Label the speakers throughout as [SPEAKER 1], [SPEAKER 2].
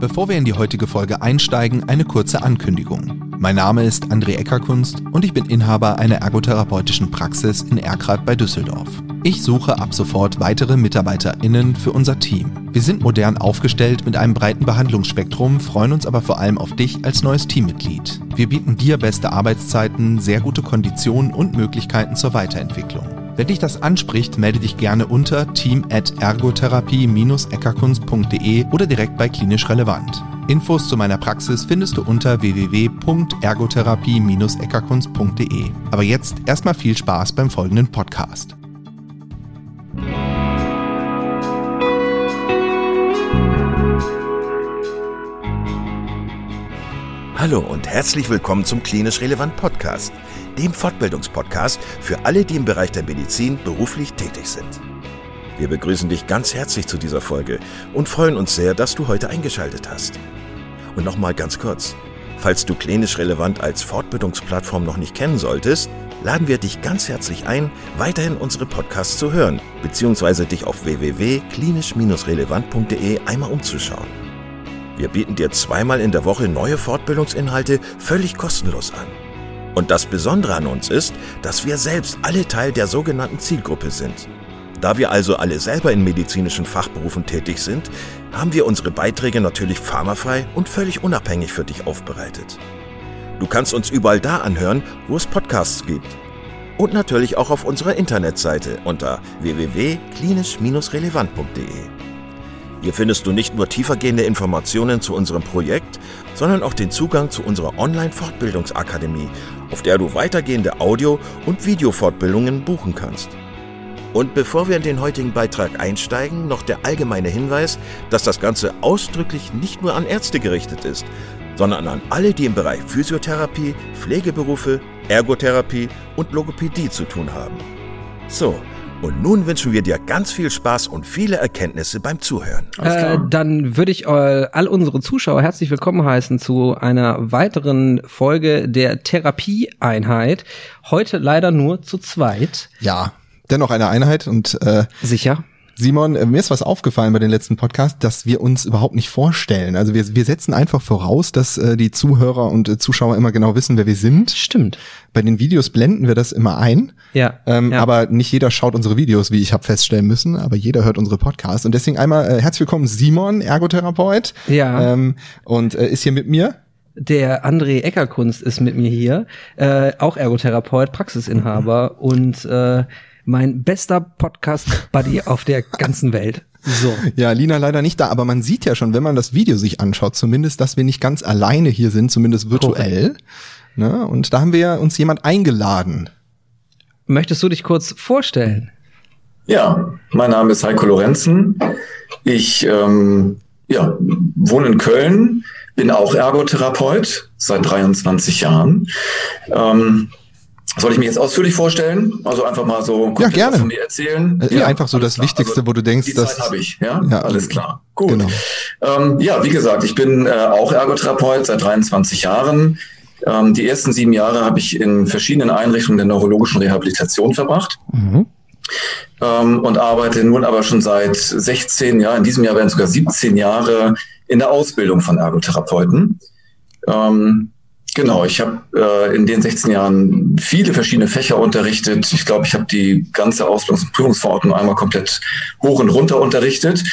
[SPEAKER 1] Bevor wir in die heutige Folge einsteigen, eine kurze Ankündigung. Mein Name ist André Eckerkunst und ich bin Inhaber einer ergotherapeutischen Praxis in Erkrath bei Düsseldorf. Ich suche ab sofort weitere MitarbeiterInnen für unser Team. Wir sind modern aufgestellt mit einem breiten Behandlungsspektrum, freuen uns aber vor allem auf dich als neues Teammitglied. Wir bieten dir beste Arbeitszeiten, sehr gute Konditionen und Möglichkeiten zur Weiterentwicklung. Wenn dich das anspricht, melde dich gerne unter team@ergotherapie-eckerkunst.de oder direkt bei Klinisch Relevant. Infos zu meiner Praxis findest du unter www.ergotherapie-eckerkunst.de. Aber jetzt erstmal viel Spaß beim folgenden Podcast.
[SPEAKER 2] Hallo und herzlich willkommen zum Klinisch Relevant Podcast, dem Fortbildungspodcast für alle, die im Bereich der Medizin beruflich tätig sind. Wir begrüßen dich ganz herzlich zu dieser Folge und freuen uns sehr, dass du heute eingeschaltet hast. Und nochmal ganz kurz, falls du Klinisch Relevant als Fortbildungsplattform noch nicht kennen solltest, laden wir dich ganz herzlich ein, weiterhin unsere Podcasts zu hören, beziehungsweise dich auf www.klinisch-relevant.de einmal umzuschauen. Wir bieten dir zweimal in der Woche neue Fortbildungsinhalte völlig kostenlos an. Und das Besondere an uns ist, dass wir selbst alle Teil der sogenannten Zielgruppe sind. Da wir also alle selber in medizinischen Fachberufen tätig sind, haben wir unsere Beiträge natürlich pharmafrei und völlig unabhängig für dich aufbereitet. Du kannst uns überall da anhören, wo es Podcasts gibt. Und natürlich auch auf unserer Internetseite unter www.klinisch-relevant.de. Hier findest du nicht nur tiefergehende Informationen zu unserem Projekt, sondern auch den Zugang zu unserer Online-Fortbildungsakademie, auf der du weitergehende Audio- und Videofortbildungen buchen kannst. Und bevor wir in den heutigen Beitrag einsteigen, noch der allgemeine Hinweis, dass das Ganze ausdrücklich nicht nur an Ärzte gerichtet ist, sondern an alle, die im Bereich Physiotherapie, Pflegeberufe, Ergotherapie und Logopädie zu tun haben. So, und nun wünschen wir dir ganz viel Spaß und viele Erkenntnisse beim Zuhören.
[SPEAKER 3] Äh, dann würde ich äh, all unsere Zuschauer herzlich willkommen heißen zu einer weiteren Folge der Therapieeinheit. Heute leider nur zu zweit.
[SPEAKER 1] Ja, dennoch eine Einheit und äh,
[SPEAKER 3] sicher.
[SPEAKER 1] Simon, äh, mir ist was aufgefallen bei den letzten Podcasts, dass wir uns überhaupt nicht vorstellen. Also wir, wir setzen einfach voraus, dass äh, die Zuhörer und äh, Zuschauer immer genau wissen, wer wir sind.
[SPEAKER 3] Stimmt.
[SPEAKER 1] Bei den Videos blenden wir das immer ein.
[SPEAKER 3] Ja,
[SPEAKER 1] ähm,
[SPEAKER 3] ja.
[SPEAKER 1] Aber nicht jeder schaut unsere Videos, wie ich habe feststellen müssen, aber jeder hört unsere Podcasts. Und deswegen einmal äh, herzlich willkommen, Simon, Ergotherapeut.
[SPEAKER 3] Ja.
[SPEAKER 1] Ähm, und äh, ist hier mit mir.
[SPEAKER 3] Der André Eckerkunst ist mit mir hier, äh, auch Ergotherapeut, Praxisinhaber mhm. und äh, mein bester Podcast-Buddy auf der ganzen Welt. So.
[SPEAKER 1] Ja, Lina leider nicht da, aber man sieht ja schon, wenn man das Video sich anschaut, zumindest, dass wir nicht ganz alleine hier sind, zumindest virtuell. Ne? Und da haben wir uns jemand eingeladen.
[SPEAKER 3] Möchtest du dich kurz vorstellen?
[SPEAKER 4] Ja, mein Name ist Heiko Lorenzen. Ich ähm, ja, wohne in Köln, bin auch Ergotherapeut seit 23 Jahren. Ähm, soll ich mich jetzt ausführlich vorstellen? Also einfach mal so
[SPEAKER 1] ja, gerne.
[SPEAKER 4] von mir erzählen?
[SPEAKER 1] Äh, ja, einfach so das klar. Wichtigste, also, wo du denkst,
[SPEAKER 4] die
[SPEAKER 1] dass...
[SPEAKER 4] Zeit habe ich, ja? ja? Alles klar. Gut. Genau. Ähm, ja, wie gesagt, ich bin äh, auch Ergotherapeut seit 23 Jahren. Ähm, die ersten sieben Jahre habe ich in verschiedenen Einrichtungen der neurologischen Rehabilitation verbracht. Mhm. Ähm, und arbeite nun aber schon seit 16 Jahren, in diesem Jahr werden sogar 17 Jahre in der Ausbildung von Ergotherapeuten. Ähm, Genau, ich habe äh, in den 16 Jahren viele verschiedene Fächer unterrichtet. Ich glaube, ich habe die ganze Ausbildungs- und Prüfungsverordnung einmal komplett hoch und runter unterrichtet.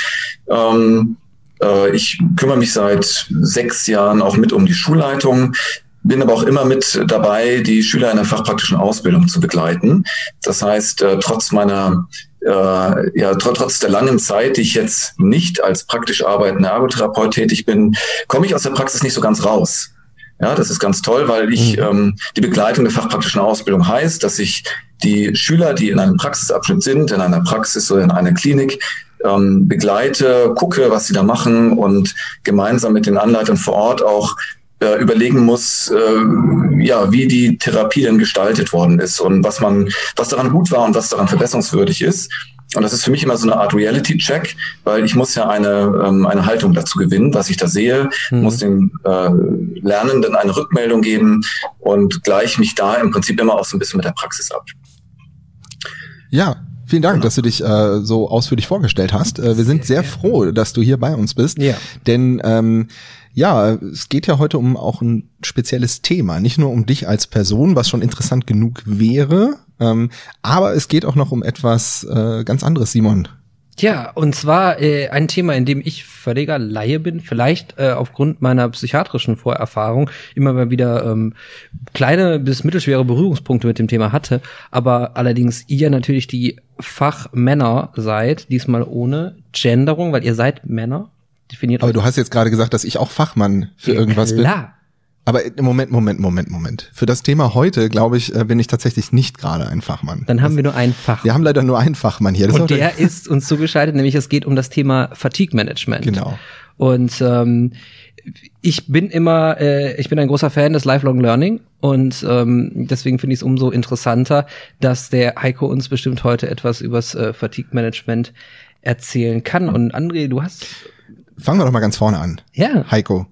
[SPEAKER 4] Ähm, äh, ich kümmere mich seit sechs Jahren auch mit um die Schulleitung, bin aber auch immer mit dabei, die Schüler in der fachpraktischen Ausbildung zu begleiten. Das heißt, äh, trotz meiner äh, ja, tr trotz der langen Zeit, die ich jetzt nicht als praktisch arbeitender Ergotherapeut tätig bin, komme ich aus der Praxis nicht so ganz raus. Ja, das ist ganz toll, weil ich mhm. ähm, die Begleitung der fachpraktischen Ausbildung heißt, dass ich die Schüler, die in einem Praxisabschnitt sind, in einer Praxis oder in einer Klinik, ähm, begleite, gucke, was sie da machen und gemeinsam mit den Anleitern vor Ort auch äh, überlegen muss, äh, ja, wie die Therapie denn gestaltet worden ist und was man, was daran gut war und was daran verbesserungswürdig ist. Und das ist für mich immer so eine Art Reality-Check, weil ich muss ja eine, ähm, eine Haltung dazu gewinnen, was ich da sehe, mhm. muss den äh, Lernenden eine Rückmeldung geben und gleich mich da im Prinzip immer auch so ein bisschen mit der Praxis ab.
[SPEAKER 1] Ja, Vielen Dank, genau. dass du dich äh, so ausführlich vorgestellt hast. Äh, wir sind sehr, sehr froh, dass du hier bei uns bist. Ja. Denn ähm, ja, es geht ja heute um auch ein spezielles Thema. Nicht nur um dich als Person, was schon interessant genug wäre, ähm, aber es geht auch noch um etwas äh, ganz anderes, Simon.
[SPEAKER 3] Ja, und zwar äh, ein Thema, in dem ich völliger Laie bin, vielleicht äh, aufgrund meiner psychiatrischen Vorerfahrung immer mal wieder ähm, kleine bis mittelschwere Berührungspunkte mit dem Thema hatte, aber allerdings ihr natürlich die Fachmänner seid, diesmal ohne Genderung, weil ihr seid Männer.
[SPEAKER 1] Definiert aber du hast jetzt gerade gesagt, dass ich auch Fachmann für ja, irgendwas klar. bin. Aber Moment, Moment, Moment, Moment. Für das Thema heute, glaube ich, äh, bin ich tatsächlich nicht gerade ein Fachmann.
[SPEAKER 3] Dann haben wir nur einen Fachmann.
[SPEAKER 1] Wir haben leider nur einen Fachmann hier.
[SPEAKER 3] Das und der ist uns zugeschaltet, nämlich es geht um das Thema Fatigue Management.
[SPEAKER 1] Genau.
[SPEAKER 3] Und ähm, ich bin immer, äh, ich bin ein großer Fan des Lifelong Learning und ähm, deswegen finde ich es umso interessanter, dass der Heiko uns bestimmt heute etwas übers äh, Fatigue Management erzählen kann. Und André, du hast.
[SPEAKER 1] Fangen wir doch mal ganz vorne an.
[SPEAKER 3] Ja.
[SPEAKER 1] Heiko,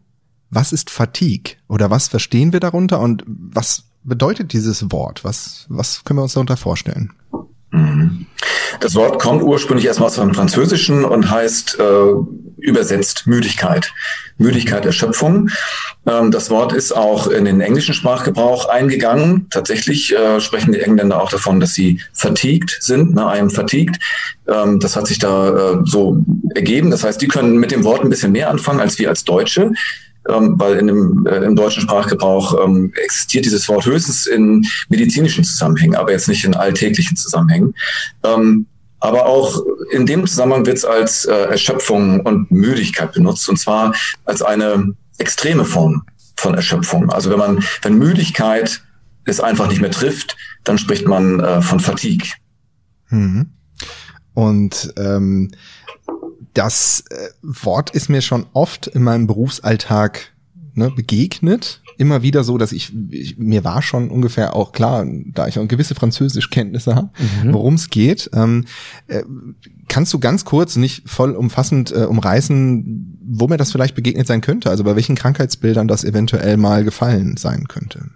[SPEAKER 1] was ist Fatigue oder was verstehen wir darunter und was bedeutet dieses Wort? Was, was können wir uns darunter vorstellen?
[SPEAKER 4] Mhm. Das Wort kommt ursprünglich erstmal aus dem Französischen und heißt äh, übersetzt Müdigkeit. Müdigkeit, Erschöpfung. Ähm, das Wort ist auch in den englischen Sprachgebrauch eingegangen. Tatsächlich äh, sprechen die Engländer auch davon, dass sie fatigued sind, ne, am fatigued. Ähm, das hat sich da äh, so ergeben. Das heißt, die können mit dem Wort ein bisschen mehr anfangen als wir als Deutsche ähm, weil in dem, äh, im deutschen Sprachgebrauch ähm, existiert dieses Wort höchstens in medizinischen Zusammenhängen, aber jetzt nicht in alltäglichen Zusammenhängen. Ähm, aber auch in dem Zusammenhang wird es als äh, Erschöpfung und Müdigkeit benutzt, und zwar als eine extreme Form von Erschöpfung. Also wenn man, wenn Müdigkeit es einfach nicht mehr trifft, dann spricht man äh, von Fatigue.
[SPEAKER 1] Mhm. Und ähm, das äh, Wort ist mir schon oft in meinem Berufsalltag ne, begegnet. Immer wieder so, dass ich, ich, mir war schon ungefähr auch klar, da ich auch gewisse Französischkenntnisse habe, mhm. worum es geht. Ähm, äh, kannst du ganz kurz, nicht voll umfassend äh, umreißen, wo mir das vielleicht begegnet sein könnte? Also bei welchen Krankheitsbildern das eventuell mal gefallen sein könnte?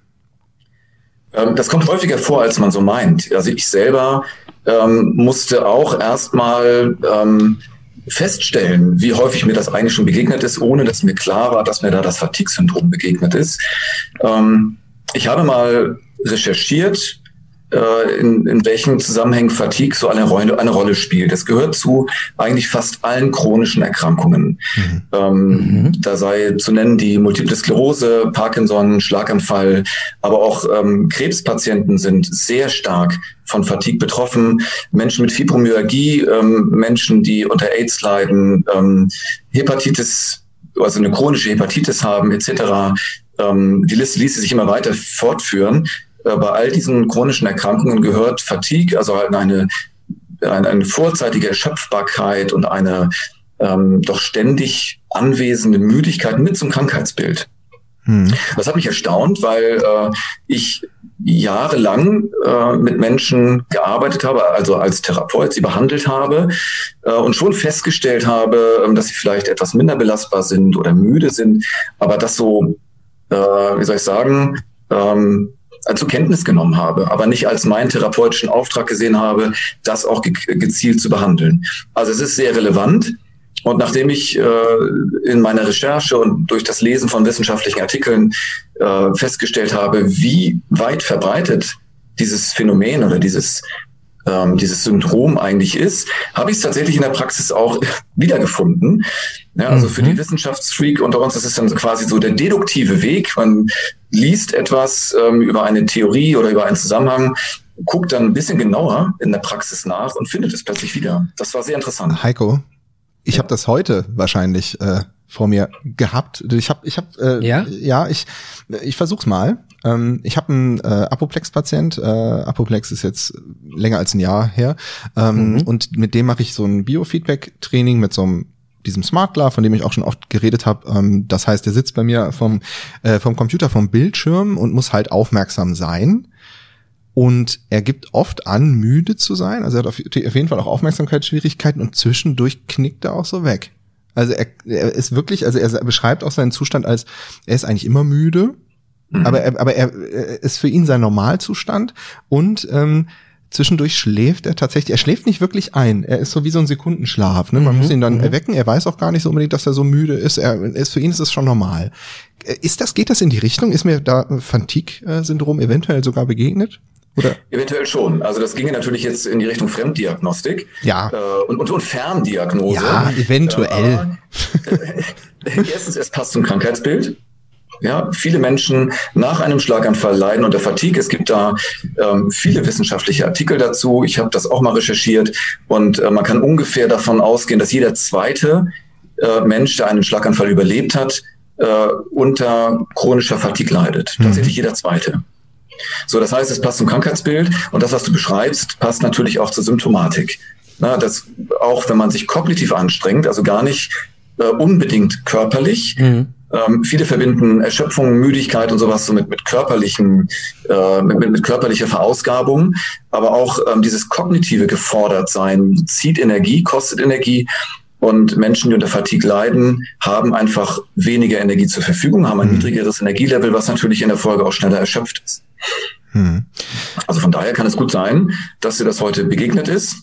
[SPEAKER 4] Ähm, das kommt häufiger vor, als man so meint. Also ich selber ähm, musste auch erstmal ähm, feststellen, wie häufig mir das eigentlich schon begegnet ist, ohne dass mir klar war, dass mir da das Fatigue-Syndrom begegnet ist. Ähm, ich habe mal recherchiert, in, in welchen Zusammenhängen Fatigue so eine Rolle, eine Rolle spielt. Es gehört zu eigentlich fast allen chronischen Erkrankungen. Mhm. Ähm, mhm. Da sei zu nennen die Multiple Sklerose, Parkinson, Schlaganfall, aber auch ähm, Krebspatienten sind sehr stark von Fatigue betroffen. Menschen mit Fibromyalgie, ähm, Menschen, die unter AIDS leiden, ähm, Hepatitis, also eine chronische Hepatitis haben, etc. Ähm, die Liste ließe sich immer weiter fortführen. Äh, bei all diesen chronischen Erkrankungen gehört Fatigue, also halt eine, eine, eine vorzeitige Erschöpfbarkeit und eine ähm, doch ständig anwesende Müdigkeit mit zum Krankheitsbild. Hm. Das hat mich erstaunt, weil äh, ich jahrelang äh, mit Menschen gearbeitet habe, also als Therapeut sie behandelt habe äh, und schon festgestellt habe, äh, dass sie vielleicht etwas minder belastbar sind oder müde sind, aber das so, äh, wie soll ich sagen, ähm, zur Kenntnis genommen habe, aber nicht als meinen therapeutischen Auftrag gesehen habe, das auch ge gezielt zu behandeln. Also es ist sehr relevant. Und nachdem ich äh, in meiner Recherche und durch das Lesen von wissenschaftlichen Artikeln äh, festgestellt habe, wie weit verbreitet dieses Phänomen oder dieses ähm, dieses Syndrom eigentlich ist, habe ich es tatsächlich in der Praxis auch wiedergefunden. Ja, also mhm. für die mhm. Wissenschaftsfreak unter uns, das ist dann quasi so der deduktive Weg. Man liest etwas ähm, über eine Theorie oder über einen Zusammenhang, guckt dann ein bisschen genauer in der Praxis nach und findet es plötzlich wieder. Das war sehr interessant.
[SPEAKER 1] Heiko, ich ja. habe das heute wahrscheinlich äh, vor mir gehabt. Ich habe, ich habe, äh, ja, ja, ich, ich versuch's mal. Ähm, ich habe einen äh, Apoplex-Patient. Äh, Apoplex ist jetzt länger als ein Jahr her. Ähm, mhm. Und mit dem mache ich so ein Biofeedback-Training mit so einem diesem Smartglar, von dem ich auch schon oft geredet habe. Ähm, das heißt, der sitzt bei mir vom, äh, vom Computer, vom Bildschirm und muss halt aufmerksam sein. Und er gibt oft an, müde zu sein. Also er hat auf, auf jeden Fall auch Aufmerksamkeitsschwierigkeiten und zwischendurch knickt er auch so weg. Also er, er ist wirklich, also er beschreibt auch seinen Zustand als, er ist eigentlich immer müde, mhm. aber, er, aber er, er ist für ihn sein Normalzustand und ähm, zwischendurch schläft er tatsächlich, er schläft nicht wirklich ein. Er ist so wie so ein Sekundenschlaf. Ne? Man mhm, muss ihn dann mhm. erwecken. Er weiß auch gar nicht so unbedingt, dass er so müde ist. Er ist für ihn ist es schon normal. Äh, ist das, geht das in die Richtung? Ist mir da Fatigue-Syndrom eventuell sogar begegnet?
[SPEAKER 4] Oder? Eventuell schon. Also das ginge natürlich jetzt in die Richtung Fremddiagnostik.
[SPEAKER 1] Ja.
[SPEAKER 4] Äh, und, und, und Ferndiagnose.
[SPEAKER 1] Ja, eventuell.
[SPEAKER 4] Äh, äh, erstens, es passt zum Krankheitsbild. Ja, viele Menschen nach einem Schlaganfall leiden unter Fatigue. Es gibt da ähm, viele wissenschaftliche Artikel dazu. Ich habe das auch mal recherchiert und äh, man kann ungefähr davon ausgehen, dass jeder zweite äh, Mensch, der einen Schlaganfall überlebt hat, äh, unter chronischer Fatigue leidet. Mhm. Tatsächlich jeder zweite. So, das heißt, es passt zum Krankheitsbild und das, was du beschreibst, passt natürlich auch zur Symptomatik. Na, das, auch wenn man sich kognitiv anstrengt, also gar nicht äh, unbedingt körperlich, mhm ähm, viele verbinden Erschöpfung, Müdigkeit und sowas so mit, mit körperlichen, äh, mit, mit, mit körperlicher Verausgabung, aber auch ähm, dieses kognitive gefordert sein zieht Energie, kostet Energie. Und Menschen, die unter Fatigue leiden, haben einfach weniger Energie zur Verfügung, haben ein mhm. niedrigeres Energielevel, was natürlich in der Folge auch schneller erschöpft ist. Mhm. Also von daher kann es gut sein, dass dir das heute begegnet ist.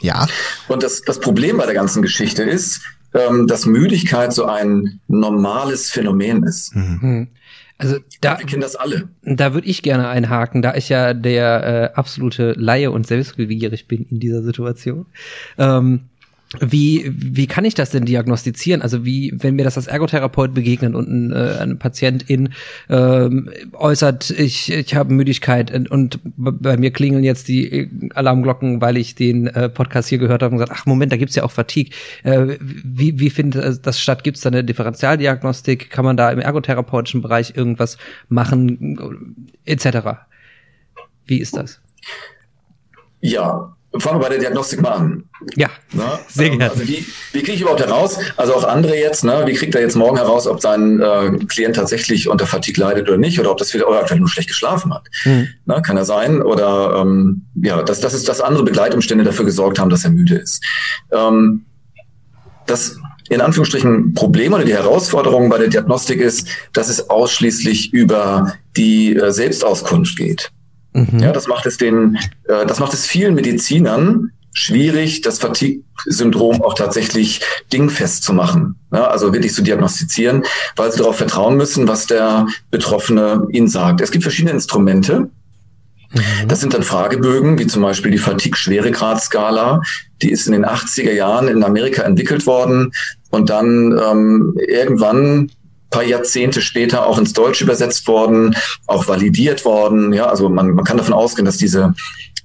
[SPEAKER 1] Ja.
[SPEAKER 4] Und das, das Problem bei der ganzen Geschichte ist, ähm, dass Müdigkeit so ein normales Phänomen ist. Mhm.
[SPEAKER 3] mhm. Also da,
[SPEAKER 4] wir kennen das alle.
[SPEAKER 3] Da würde ich gerne einhaken, da ich ja der äh, absolute Laie und selbstbewegierig bin in dieser Situation. Ähm, wie, wie kann ich das denn diagnostizieren? Also wie, wenn mir das als Ergotherapeut begegnet und ein, äh, ein Patient in ähm, äußert, ich, ich habe Müdigkeit und, und bei mir klingeln jetzt die äh, Alarmglocken, weil ich den äh, Podcast hier gehört habe und gesagt, ach Moment, da gibt's ja auch Fatigue. Äh, wie, wie findet das statt? Gibt's da eine Differentialdiagnostik? Kann man da im ergotherapeutischen Bereich irgendwas machen, etc.? Wie ist das?
[SPEAKER 4] Ja, Fangen wir bei der Diagnostik mal an.
[SPEAKER 3] Ja,
[SPEAKER 4] Na, sehr ähm, gerne. Also wie, wie kriege ich überhaupt heraus, also auch andere jetzt, ne, wie kriegt er jetzt morgen heraus, ob sein äh, Klient tatsächlich unter Fatigue leidet oder nicht, oder ob das wieder, oder einfach nur schlecht geschlafen hat. Mhm. Na, kann er sein. Oder ähm, ja, dass das ist, dass andere Begleitumstände dafür gesorgt haben, dass er müde ist. Ähm, das in Anführungsstrichen Problem oder die Herausforderung bei der Diagnostik ist, dass es ausschließlich über die äh, Selbstauskunft geht. Mhm. Ja, das macht es den, äh, das macht es vielen Medizinern schwierig, das Fatigue-Syndrom auch tatsächlich dingfest zu machen. Ja, also wirklich zu diagnostizieren, weil sie darauf vertrauen müssen, was der Betroffene ihnen sagt. Es gibt verschiedene Instrumente. Mhm. Das sind dann Fragebögen, wie zum Beispiel die Fatigue-Schweregrad-Skala. Die ist in den 80er Jahren in Amerika entwickelt worden und dann ähm, irgendwann paar Jahrzehnte später auch ins Deutsche übersetzt worden, auch validiert worden. Ja, also man, man kann davon ausgehen, dass diese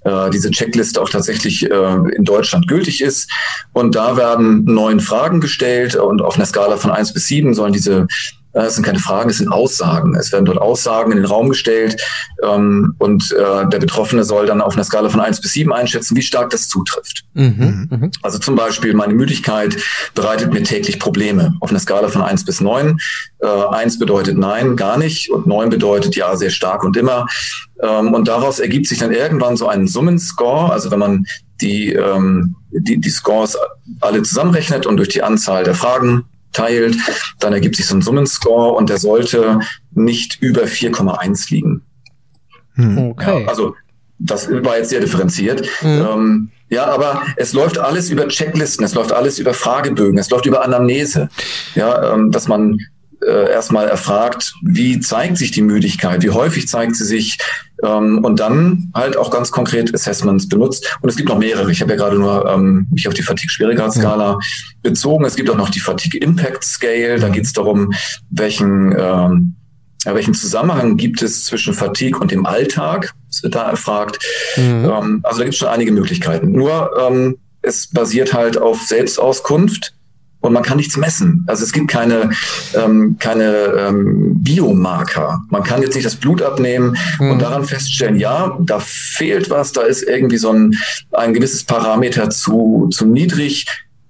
[SPEAKER 4] äh, diese Checkliste auch tatsächlich äh, in Deutschland gültig ist. Und da werden neun Fragen gestellt und auf einer Skala von eins bis sieben sollen diese es sind keine Fragen, es sind Aussagen. Es werden dort Aussagen in den Raum gestellt ähm, und äh, der Betroffene soll dann auf einer Skala von eins bis sieben einschätzen, wie stark das zutrifft. Mhm. Mhm. Also zum Beispiel, meine Müdigkeit bereitet mir täglich Probleme. Auf einer Skala von eins bis neun. Äh, eins bedeutet nein, gar nicht und neun bedeutet ja, sehr stark und immer. Ähm, und daraus ergibt sich dann irgendwann so ein Summenscore. Also wenn man die, ähm, die, die Scores alle zusammenrechnet und durch die Anzahl der Fragen teilt, dann ergibt sich so ein Summenscore und der sollte nicht über 4,1 liegen.
[SPEAKER 3] Hm. Okay.
[SPEAKER 4] Ja, also das war jetzt sehr differenziert. Mhm. Ähm, ja, aber es läuft alles über Checklisten, es läuft alles über Fragebögen, es läuft über Anamnese. Ja, ähm, dass man äh, erstmal erfragt, wie zeigt sich die Müdigkeit, wie häufig zeigt sie sich ähm, und dann halt auch ganz konkret Assessments benutzt. Und es gibt noch mehrere. Ich habe ja gerade nur ähm, mich auf die Fatigue-Schwierigkeitsskala ja. bezogen. Es gibt auch noch die Fatigue-Impact-Scale. Da geht es darum, welchen, ähm, ja, welchen Zusammenhang gibt es zwischen Fatigue und dem Alltag. Das wird da erfragt. Mhm. Ähm, also da gibt es schon einige Möglichkeiten. Nur ähm, es basiert halt auf Selbstauskunft und man kann nichts messen. Also es gibt keine, ähm, keine ähm, Biomarker. Man kann jetzt nicht das Blut abnehmen mhm. und daran feststellen, ja, da fehlt was, da ist irgendwie so ein, ein gewisses Parameter zu, zu niedrig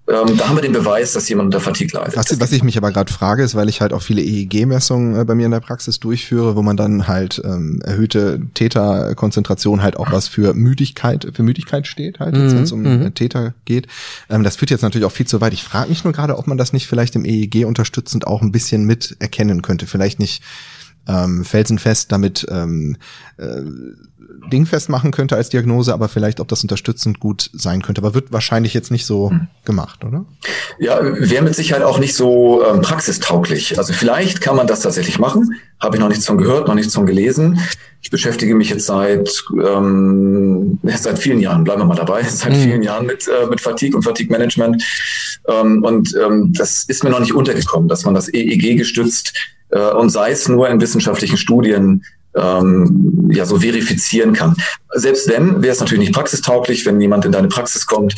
[SPEAKER 4] ähm, da haben wir den Beweis, dass jemand unter Fatigue leidet.
[SPEAKER 1] Was, was ich mich aber gerade frage, ist, weil ich halt auch viele EEG-Messungen äh, bei mir in der Praxis durchführe, wo man dann halt ähm, erhöhte Täterkonzentration halt auch was für Müdigkeit, für Müdigkeit steht, halt, mhm. wenn es um mhm. Täter geht. Ähm, das führt jetzt natürlich auch viel zu weit. Ich frage mich nur gerade, ob man das nicht vielleicht im EEG unterstützend auch ein bisschen mit erkennen könnte. Vielleicht nicht ähm, felsenfest damit ähm, äh, dingfest machen könnte als Diagnose, aber vielleicht, ob das unterstützend gut sein könnte. Aber wird wahrscheinlich jetzt nicht so hm. gemacht, oder?
[SPEAKER 4] Ja, wäre mit Sicherheit auch nicht so ähm, praxistauglich. Also vielleicht kann man das tatsächlich machen. Habe ich noch nichts von gehört, noch nichts von gelesen. Ich beschäftige mich jetzt seit ähm, seit vielen Jahren, bleiben wir mal dabei, seit mhm. vielen Jahren mit äh, mit Fatigue und Fatigue Management. Ähm, und ähm, das ist mir noch nicht untergekommen, dass man das EEG gestützt äh, und sei es nur in wissenschaftlichen Studien ähm, ja so verifizieren kann. Selbst wenn, wäre es natürlich nicht praxistauglich, wenn jemand in deine Praxis kommt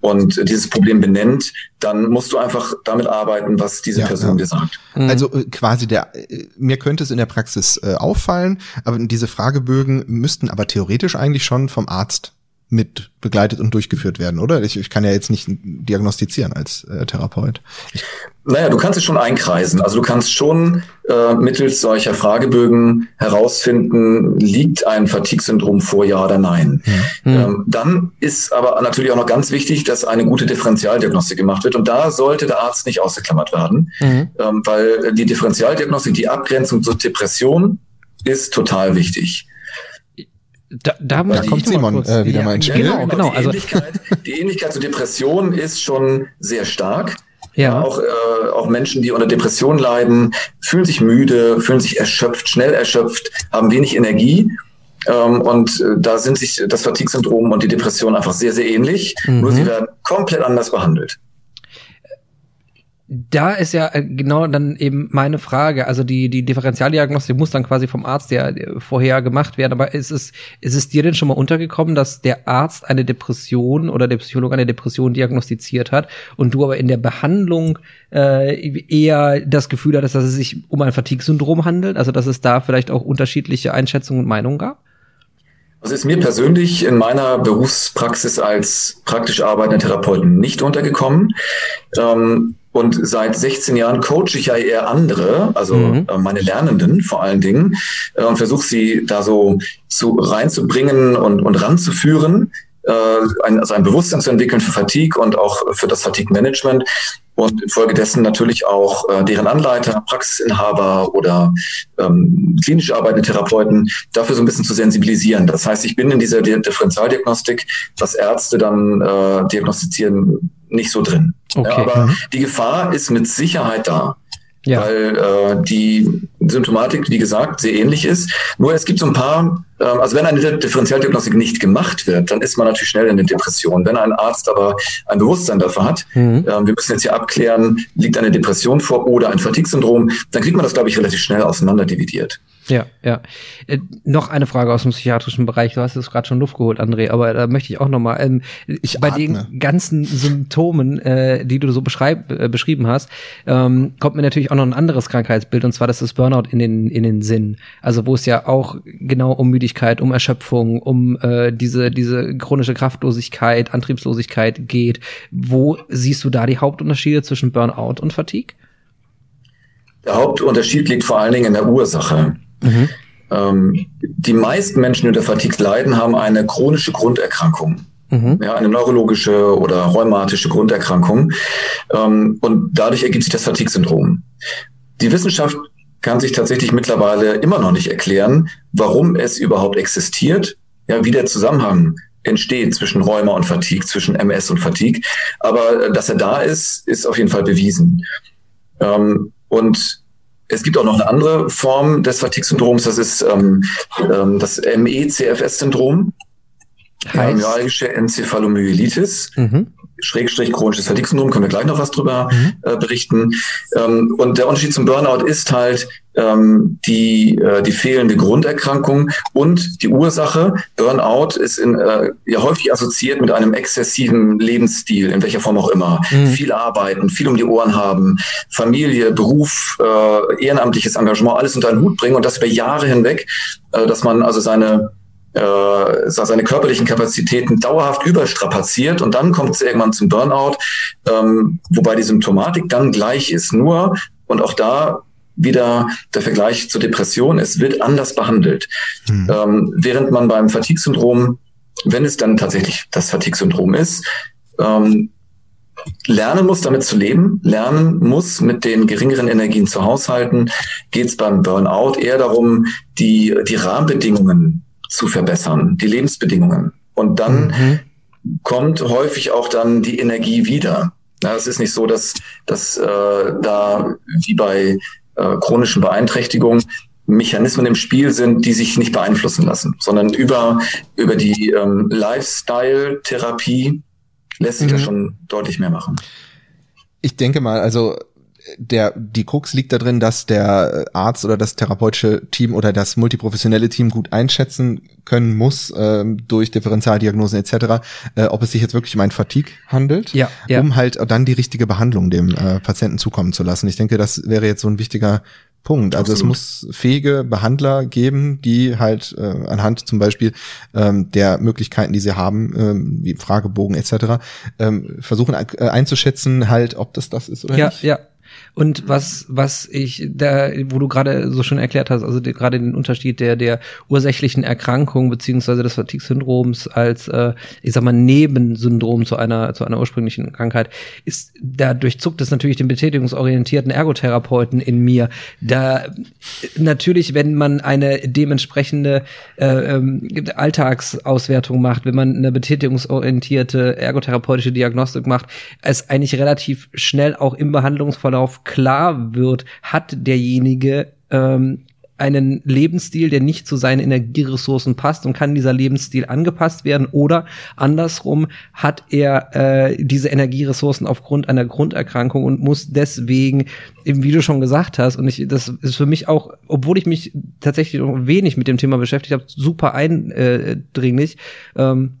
[SPEAKER 4] und dieses Problem benennt, dann musst du einfach damit arbeiten, was diese ja, Person ja. dir sagt.
[SPEAKER 1] Mhm. Also äh, quasi der, äh, mir könnte es in der Praxis äh, auffallen, aber diese Fragebögen müssten aber theoretisch eigentlich schon vom Arzt mit begleitet und durchgeführt werden, oder? Ich, ich kann ja jetzt nicht diagnostizieren als äh, Therapeut. Ich
[SPEAKER 4] naja, du kannst es schon einkreisen. Also du kannst schon äh, mittels solcher Fragebögen herausfinden, liegt ein Fatigue-Syndrom vor, ja oder nein. Mhm. Ähm, dann ist aber natürlich auch noch ganz wichtig, dass eine gute Differentialdiagnostik gemacht wird. Und da sollte der Arzt nicht ausgeklammert werden, mhm. ähm, weil die Differentialdiagnostik, die Abgrenzung zur Depression ist total wichtig.
[SPEAKER 1] Da, da, da kommt Simon kurz, äh, wieder ja, mal ins Spiel.
[SPEAKER 4] Genau, genau. Die, also Ähnlichkeit, die Ähnlichkeit zur Depression ist schon sehr stark. Ja. Auch, äh, auch Menschen, die unter Depression leiden, fühlen sich müde, fühlen sich erschöpft, schnell erschöpft, haben wenig Energie. Ähm, und äh, da sind sich das Fatigue-Syndrom und die Depression einfach sehr, sehr ähnlich. Mhm. Nur sie werden komplett anders behandelt
[SPEAKER 3] da ist ja äh, genau dann eben meine Frage. Also die, die Differentialdiagnostik muss dann quasi vom Arzt ja vorher gemacht werden. Aber ist es, ist es dir denn schon mal untergekommen, dass der Arzt eine Depression oder der Psychologe eine Depression diagnostiziert hat und du aber in der Behandlung äh, eher das Gefühl hattest, dass es sich um ein Fatigue-Syndrom handelt? Also dass es da vielleicht auch unterschiedliche Einschätzungen und Meinungen gab?
[SPEAKER 4] Also ist mir persönlich in meiner Berufspraxis als praktisch arbeitender Therapeuten nicht untergekommen. Ähm, und seit 16 Jahren coache ich ja eher andere, also mhm. Äh, meine Lernenden vor allen Dingen, äh, und versuche sie da so zu reinzubringen und, und ranzuführen, äh, ein, also ein Bewusstsein zu entwickeln für Fatigue und auch für das Fatigue-Management und infolgedessen natürlich auch äh, deren Anleiter, Praxisinhaber oder ähm, klinisch arbeitende Therapeuten dafür so ein bisschen zu sensibilisieren. Das heißt, ich bin in dieser Differentialdiagnostik, was Ärzte dann äh, diagnostizieren, nicht so drin. Okay. Ja, aber mhm. die Gefahr ist mit Sicherheit da. Ja. Weil äh, die Symptomatik, wie gesagt, sehr ähnlich ist. Nur es gibt so ein paar, äh, also wenn eine Differentialdiagnostik nicht gemacht wird, dann ist man natürlich schnell in der Depression. Wenn ein Arzt aber ein Bewusstsein dafür hat, mhm. äh, wir müssen jetzt hier abklären, liegt eine Depression vor oder ein Fatigue-Syndrom, dann kriegt man das, glaube ich, relativ schnell auseinanderdividiert.
[SPEAKER 3] Ja, ja. Äh, noch eine Frage aus dem psychiatrischen Bereich. Du hast es gerade schon Luft geholt, André, aber da möchte ich auch noch mal. Ähm, ich bei atme. den ganzen Symptomen, äh, die du so beschreib, äh, beschrieben hast, ähm, kommt mir natürlich auch noch ein anderes Krankheitsbild und zwar das ist Burnout in den in den Sinn. Also wo es ja auch genau um Müdigkeit, um Erschöpfung, um äh, diese diese chronische Kraftlosigkeit, Antriebslosigkeit geht. Wo siehst du da die Hauptunterschiede zwischen Burnout und Fatigue?
[SPEAKER 4] Der Hauptunterschied liegt vor allen Dingen in der Ursache. Mhm. Ähm, die meisten Menschen, die unter Fatigue leiden, haben eine chronische Grunderkrankung. Mhm. Ja, eine neurologische oder rheumatische Grunderkrankung. Ähm, und dadurch ergibt sich das Fatigue-Syndrom. Die Wissenschaft kann sich tatsächlich mittlerweile immer noch nicht erklären, warum es überhaupt existiert, ja, wie der Zusammenhang entsteht zwischen Rheuma und Fatigue, zwischen MS und Fatigue. Aber äh, dass er da ist, ist auf jeden Fall bewiesen. Ähm, und es gibt auch noch eine andere Form des Fatigue-Syndroms, das ist ähm, ähm, das MECFS-Syndrom, myalgische Enzephalomyelitis. Mhm. Schrägstrich chronisches Fatigue-Syndrom, können wir gleich noch was drüber mhm. äh, berichten. Ähm, und der Unterschied zum Burnout ist halt ähm, die, äh, die fehlende Grunderkrankung und die Ursache. Burnout ist in, äh, ja häufig assoziiert mit einem exzessiven Lebensstil, in welcher Form auch immer. Mhm. Viel arbeiten, viel um die Ohren haben, Familie, Beruf, äh, ehrenamtliches Engagement, alles unter einen Hut bringen und das über Jahre hinweg, äh, dass man also seine äh, seine körperlichen Kapazitäten dauerhaft überstrapaziert und dann kommt es irgendwann zum Burnout, ähm, wobei die Symptomatik dann gleich ist. Nur, und auch da wieder der Vergleich zur Depression, es wird anders behandelt. Mhm. Ähm, während man beim Fatigue-Syndrom, wenn es dann tatsächlich das Fatigue-Syndrom ist, ähm, lernen muss, damit zu leben, lernen muss, mit den geringeren Energien zu haushalten, geht es beim Burnout eher darum, die, die Rahmenbedingungen zu verbessern, die Lebensbedingungen. Und dann mhm. kommt häufig auch dann die Energie wieder. Ja, es ist nicht so, dass, dass äh, da wie bei äh, chronischen Beeinträchtigungen Mechanismen im Spiel sind, die sich nicht beeinflussen lassen, sondern über, über die ähm, Lifestyle-Therapie lässt sich mhm. da schon deutlich mehr machen.
[SPEAKER 1] Ich denke mal, also der, die Krux liegt da drin, dass der Arzt oder das therapeutische Team oder das multiprofessionelle Team gut einschätzen können muss äh, durch Differentialdiagnosen etc., äh, ob es sich jetzt wirklich um ein Fatigue handelt,
[SPEAKER 3] ja, ja.
[SPEAKER 1] um halt dann die richtige Behandlung dem äh, Patienten zukommen zu lassen. Ich denke, das wäre jetzt so ein wichtiger Punkt. Also Absolut. es muss fähige Behandler geben, die halt äh, anhand zum Beispiel ähm, der Möglichkeiten, die sie haben, ähm, wie Fragebogen etc., ähm, versuchen äh, einzuschätzen, halt, ob das das ist oder
[SPEAKER 3] ja,
[SPEAKER 1] nicht.
[SPEAKER 3] Ja, ja. Und was, was ich da, wo du gerade so schön erklärt hast, also gerade den Unterschied der, der ursächlichen Erkrankung beziehungsweise des Fatigue-Syndroms als, äh, ich sag mal, Nebensyndrom zu einer, zu einer ursprünglichen Krankheit, ist, da durchzuckt es natürlich den betätigungsorientierten Ergotherapeuten in mir. Da, natürlich, wenn man eine dementsprechende äh, ähm, Alltagsauswertung macht, wenn man eine betätigungsorientierte ergotherapeutische Diagnostik macht, es eigentlich relativ schnell auch im Behandlungsverlauf klar wird, hat derjenige ähm, einen Lebensstil, der nicht zu seinen Energieressourcen passt und kann dieser Lebensstil angepasst werden oder andersrum hat er äh, diese Energieressourcen aufgrund einer Grunderkrankung und muss deswegen, eben wie du schon gesagt hast, und ich, das ist für mich auch, obwohl ich mich tatsächlich wenig mit dem Thema beschäftigt habe, super eindringlich. Ähm,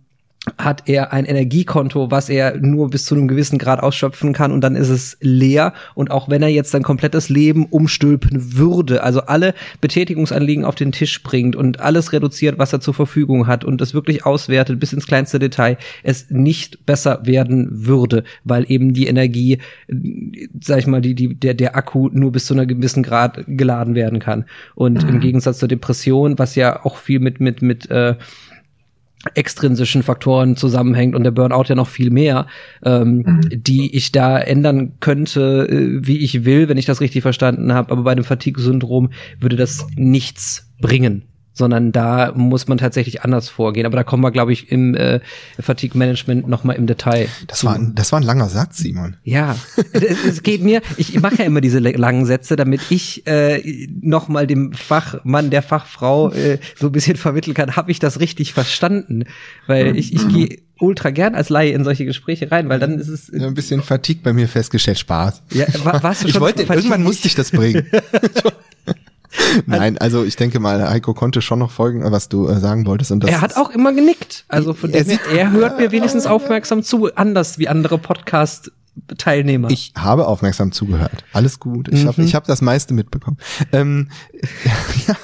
[SPEAKER 3] hat er ein Energiekonto, was er nur bis zu einem gewissen Grad ausschöpfen kann und dann ist es leer. Und auch wenn er jetzt sein komplettes Leben umstülpen würde, also alle Betätigungsanliegen auf den Tisch bringt und alles reduziert, was er zur Verfügung hat und es wirklich auswertet bis ins kleinste Detail, es nicht besser werden würde, weil eben die Energie, sag ich mal, die, die, der, der Akku nur bis zu einer gewissen Grad geladen werden kann. Und im Gegensatz zur Depression, was ja auch viel mit, mit, mit, äh, extrinsischen Faktoren zusammenhängt und der Burnout ja noch viel mehr, ähm, mhm. die ich da ändern könnte, äh, wie ich will, wenn ich das richtig verstanden habe. Aber bei dem Fatigue-Syndrom würde das nichts bringen sondern da muss man tatsächlich anders vorgehen. Aber da kommen wir, glaube ich, im äh, Fatigue Management noch mal im Detail.
[SPEAKER 1] Das zu. war, ein, das war ein langer Satz, Simon.
[SPEAKER 3] Ja, es, geht mir. Ich mache ja immer diese langen Sätze, damit ich äh, noch mal dem Fachmann, der Fachfrau äh, so ein bisschen vermitteln kann. Habe ich das richtig verstanden? Weil ich, ich gehe ultra gern als Laie in solche Gespräche rein, weil dann ist es
[SPEAKER 1] ja, ein bisschen Fatigue bei mir festgestellt, Spaß.
[SPEAKER 3] Ja, war, warst du
[SPEAKER 1] schon ich wollte, irgendwann musste ich das bringen. Nein, also ich denke mal, Heiko konnte schon noch folgen, was du äh, sagen wolltest. Und
[SPEAKER 3] das er hat auch immer genickt. Also von er, dem her, er hört mir wenigstens aufmerksam zu, anders wie andere Podcast Teilnehmer.
[SPEAKER 1] Ich habe aufmerksam zugehört. Alles gut. Ich mhm. habe ich hab das meiste mitbekommen. Ähm, ja,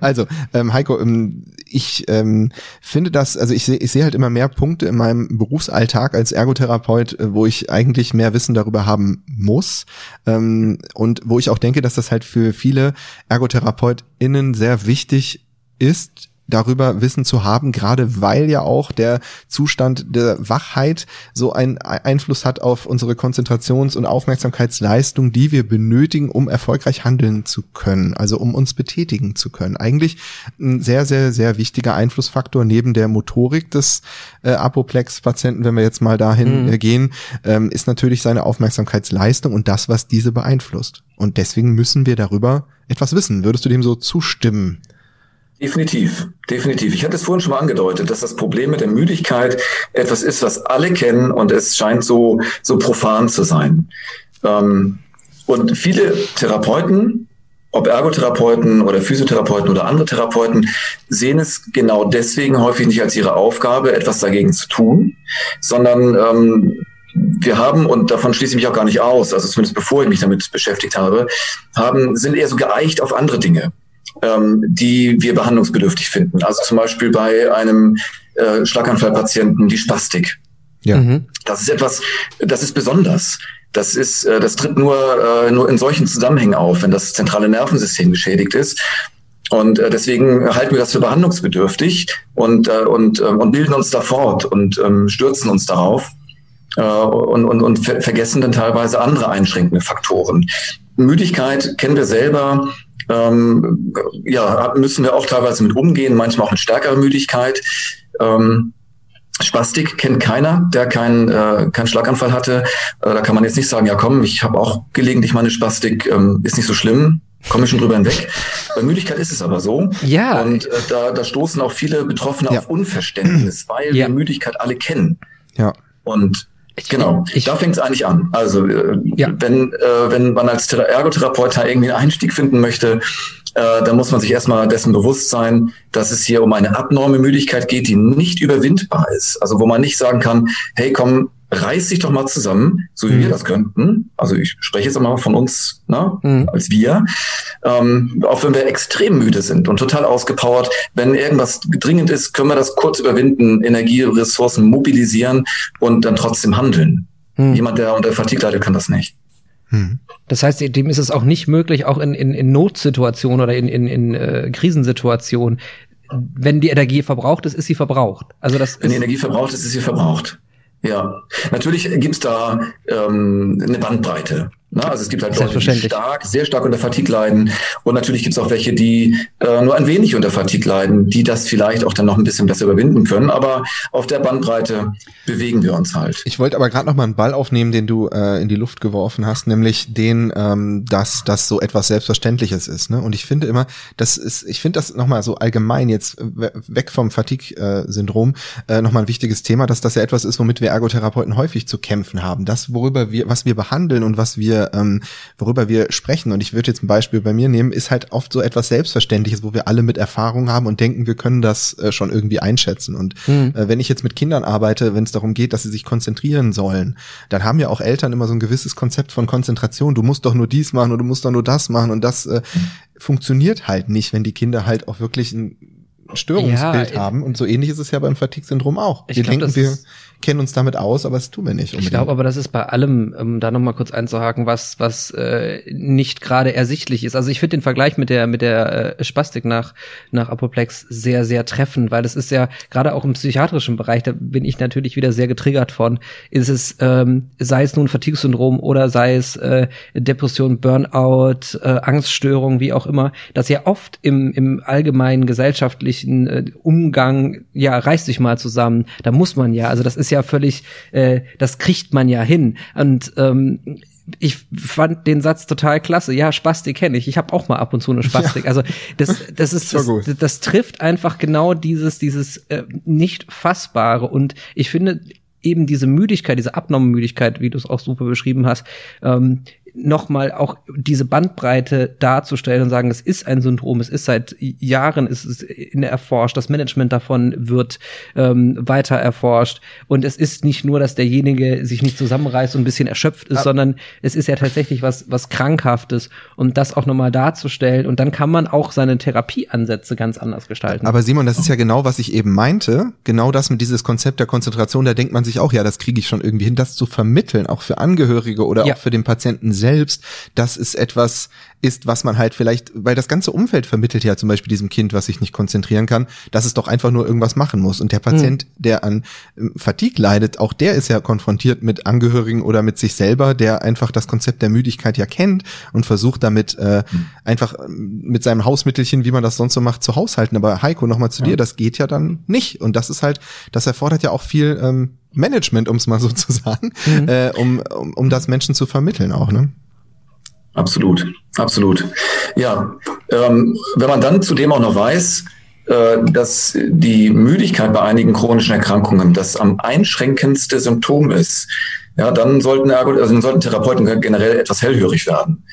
[SPEAKER 1] also, ähm, Heiko, ähm, ich ähm, finde das, also ich sehe ich seh halt immer mehr Punkte in meinem Berufsalltag als Ergotherapeut, äh, wo ich eigentlich mehr Wissen darüber haben muss. Ähm, und wo ich auch denke, dass das halt für viele ErgotherapeutInnen sehr wichtig ist, darüber Wissen zu haben, gerade weil ja auch der Zustand der Wachheit so einen Einfluss hat auf unsere Konzentrations- und Aufmerksamkeitsleistung, die wir benötigen, um erfolgreich handeln zu können, also um uns betätigen zu können. Eigentlich ein sehr, sehr, sehr wichtiger Einflussfaktor neben der Motorik des äh, Apoplex-Patienten, wenn wir jetzt mal dahin mhm. äh, gehen, ähm, ist natürlich seine Aufmerksamkeitsleistung und das, was diese beeinflusst. Und deswegen müssen wir darüber etwas wissen. Würdest du dem so zustimmen?
[SPEAKER 4] Definitiv, definitiv. Ich hatte es vorhin schon mal angedeutet, dass das Problem mit der Müdigkeit etwas ist, was alle kennen und es scheint so, so profan zu sein. Ähm, und viele Therapeuten, ob Ergotherapeuten oder Physiotherapeuten oder andere Therapeuten, sehen es genau deswegen häufig nicht als ihre Aufgabe, etwas dagegen zu tun, sondern ähm, wir haben, und davon schließe ich mich auch gar nicht aus, also zumindest bevor ich mich damit beschäftigt habe, haben, sind eher so geeicht auf andere Dinge ähm, die wir behandlungsbedürftig finden. Also zum Beispiel bei einem äh, Schlaganfallpatienten die Spastik. Ja. Mhm. Das ist etwas, das ist besonders. Das ist, äh, das tritt nur, äh, nur in solchen Zusammenhängen auf, wenn das zentrale Nervensystem geschädigt ist. Und äh, deswegen halten wir das für behandlungsbedürftig und, äh, und, äh, und bilden uns da fort und ähm, stürzen uns darauf. äh, und, und, und ver vergessen dann teilweise andere einschränkende Faktoren. Müdigkeit kennen wir selber. Ähm, ja, müssen wir auch teilweise mit umgehen, manchmal auch mit stärkerer Müdigkeit. Ähm, Spastik kennt keiner, der keinen äh, keinen Schlaganfall hatte. Äh, da kann man jetzt nicht sagen, ja komm, ich habe auch gelegentlich meine Spastik, ähm, ist nicht so schlimm, komme ich schon drüber hinweg. Bei Müdigkeit ist es aber so.
[SPEAKER 3] Ja.
[SPEAKER 4] Und äh, da, da stoßen auch viele Betroffene ja. auf Unverständnis, weil ja. wir Müdigkeit alle kennen.
[SPEAKER 3] Ja.
[SPEAKER 4] Und ich, genau, ich, da fängt es eigentlich an. Also äh, ja. wenn, äh, wenn man als Ergotherapeut da irgendwie einen Einstieg finden möchte, äh, dann muss man sich erstmal dessen bewusst sein, dass es hier um eine abnorme Müdigkeit geht, die nicht überwindbar ist. Also wo man nicht sagen kann, hey komm, reiß dich doch mal zusammen, so wie mhm. wir das könnten. Also ich spreche jetzt mal von uns ne, mhm. als wir. Ähm, auch wenn wir extrem müde sind und total ausgepowert, wenn irgendwas dringend ist, können wir das kurz überwinden, Energie, Ressourcen mobilisieren und dann trotzdem handeln. Mhm. Jemand, der unter Fatigue leidet, kann das nicht.
[SPEAKER 3] Mhm. Das heißt, dem ist es auch nicht möglich, auch in, in, in Notsituationen oder in, in, in äh, Krisensituationen, wenn die Energie verbraucht ist, ist sie verbraucht. Also das
[SPEAKER 4] wenn die Energie verbraucht ist, ist sie verbraucht. Ja, natürlich gibt's da ähm, eine Bandbreite. Na, also es gibt halt Leute, die stark, sehr stark unter Fatigue leiden. Und natürlich gibt es auch welche, die äh, nur ein wenig unter Fatigue leiden, die das vielleicht auch dann noch ein bisschen besser überwinden können. Aber auf der Bandbreite bewegen wir uns halt.
[SPEAKER 1] Ich wollte aber gerade noch mal einen Ball aufnehmen, den du äh, in die Luft geworfen hast, nämlich den, ähm, dass das so etwas Selbstverständliches ist. Ne? Und ich finde immer, das ist, ich finde das noch mal so allgemein jetzt weg vom Fatigue-Syndrom äh, noch mal ein wichtiges Thema, dass das ja etwas ist, womit wir Ergotherapeuten häufig zu kämpfen haben. Das, worüber wir, was wir behandeln und was wir ähm, worüber wir sprechen, und ich würde jetzt ein Beispiel bei mir nehmen, ist halt oft so etwas Selbstverständliches, wo wir alle mit Erfahrung haben und denken, wir können das äh, schon irgendwie einschätzen. Und mhm. äh, wenn ich jetzt mit Kindern arbeite, wenn es darum geht, dass sie sich konzentrieren sollen, dann haben ja auch Eltern immer so ein gewisses Konzept von Konzentration. Du musst doch nur dies machen und du musst doch nur das machen und das äh, mhm. funktioniert halt nicht, wenn die Kinder halt auch wirklich ein Störungsbild ja, haben. Und so ähnlich ist es ja beim Fatigue-Syndrom auch. Wir glaub, denken, wir kennen uns damit aus, aber das tun wir nicht.
[SPEAKER 3] Unbedingt. Ich glaube aber, das ist bei allem, um da nochmal kurz einzuhaken, was, was äh, nicht gerade ersichtlich ist. Also ich finde den Vergleich mit der, mit der äh, Spastik nach, nach Apoplex sehr, sehr treffend, weil das ist ja gerade auch im psychiatrischen Bereich, da bin ich natürlich wieder sehr getriggert von, ist es, ähm, sei es nun Fatigue-Syndrom oder sei es äh, Depression, Burnout, äh, Angststörung, wie auch immer, dass ja oft im, im allgemeinen gesellschaftlichen äh, Umgang, ja, reißt sich mal zusammen, da muss man ja, also das ist ja ja völlig, äh, das kriegt man ja hin. Und ähm, ich fand den Satz total klasse. Ja, Spastik kenne ich. Ich habe auch mal ab und zu eine Spastik. Ja. Also das, das ist das, das, das, trifft einfach genau dieses dieses äh, nicht fassbare. Und ich finde eben diese Müdigkeit, diese Abnormmüdigkeit, wie du es auch super beschrieben hast, ähm, nochmal auch diese Bandbreite darzustellen und sagen, es ist ein Syndrom, es ist seit Jahren, es ist erforscht, das Management davon wird ähm, weiter erforscht und es ist nicht nur, dass derjenige sich nicht zusammenreißt und ein bisschen erschöpft ist, ja. sondern es ist ja tatsächlich was, was Krankhaftes und das auch nochmal darzustellen und dann kann man auch seine Therapieansätze ganz anders gestalten.
[SPEAKER 1] Aber Simon, das ist ja genau, was ich eben meinte, genau das mit dieses Konzept der Konzentration, da denkt man sich auch, ja, das kriege ich schon irgendwie hin, das zu vermitteln, auch für Angehörige oder ja. auch für den Patienten selbst selbst, dass es etwas ist, was man halt vielleicht, weil das ganze Umfeld vermittelt ja zum Beispiel diesem Kind, was sich nicht konzentrieren kann, dass es doch einfach nur irgendwas machen muss. Und der Patient, mhm. der an ähm, Fatigue leidet, auch der ist ja konfrontiert mit Angehörigen oder mit sich selber, der einfach das Konzept der Müdigkeit ja kennt und versucht damit äh, mhm. einfach ähm, mit seinem Hausmittelchen, wie man das sonst so macht, zu haushalten. Aber Heiko, nochmal zu ja. dir, das geht ja dann nicht. Und das ist halt, das erfordert ja auch viel ähm, Management, um es mal so zu sagen, mhm. äh, um, um, um das Menschen zu vermitteln auch, ne?
[SPEAKER 4] Absolut, absolut. Ja, ähm, wenn man dann zudem auch noch weiß, äh, dass die Müdigkeit bei einigen chronischen Erkrankungen das am einschränkendste Symptom ist, ja, dann sollten, also dann sollten Therapeuten generell etwas hellhörig werden.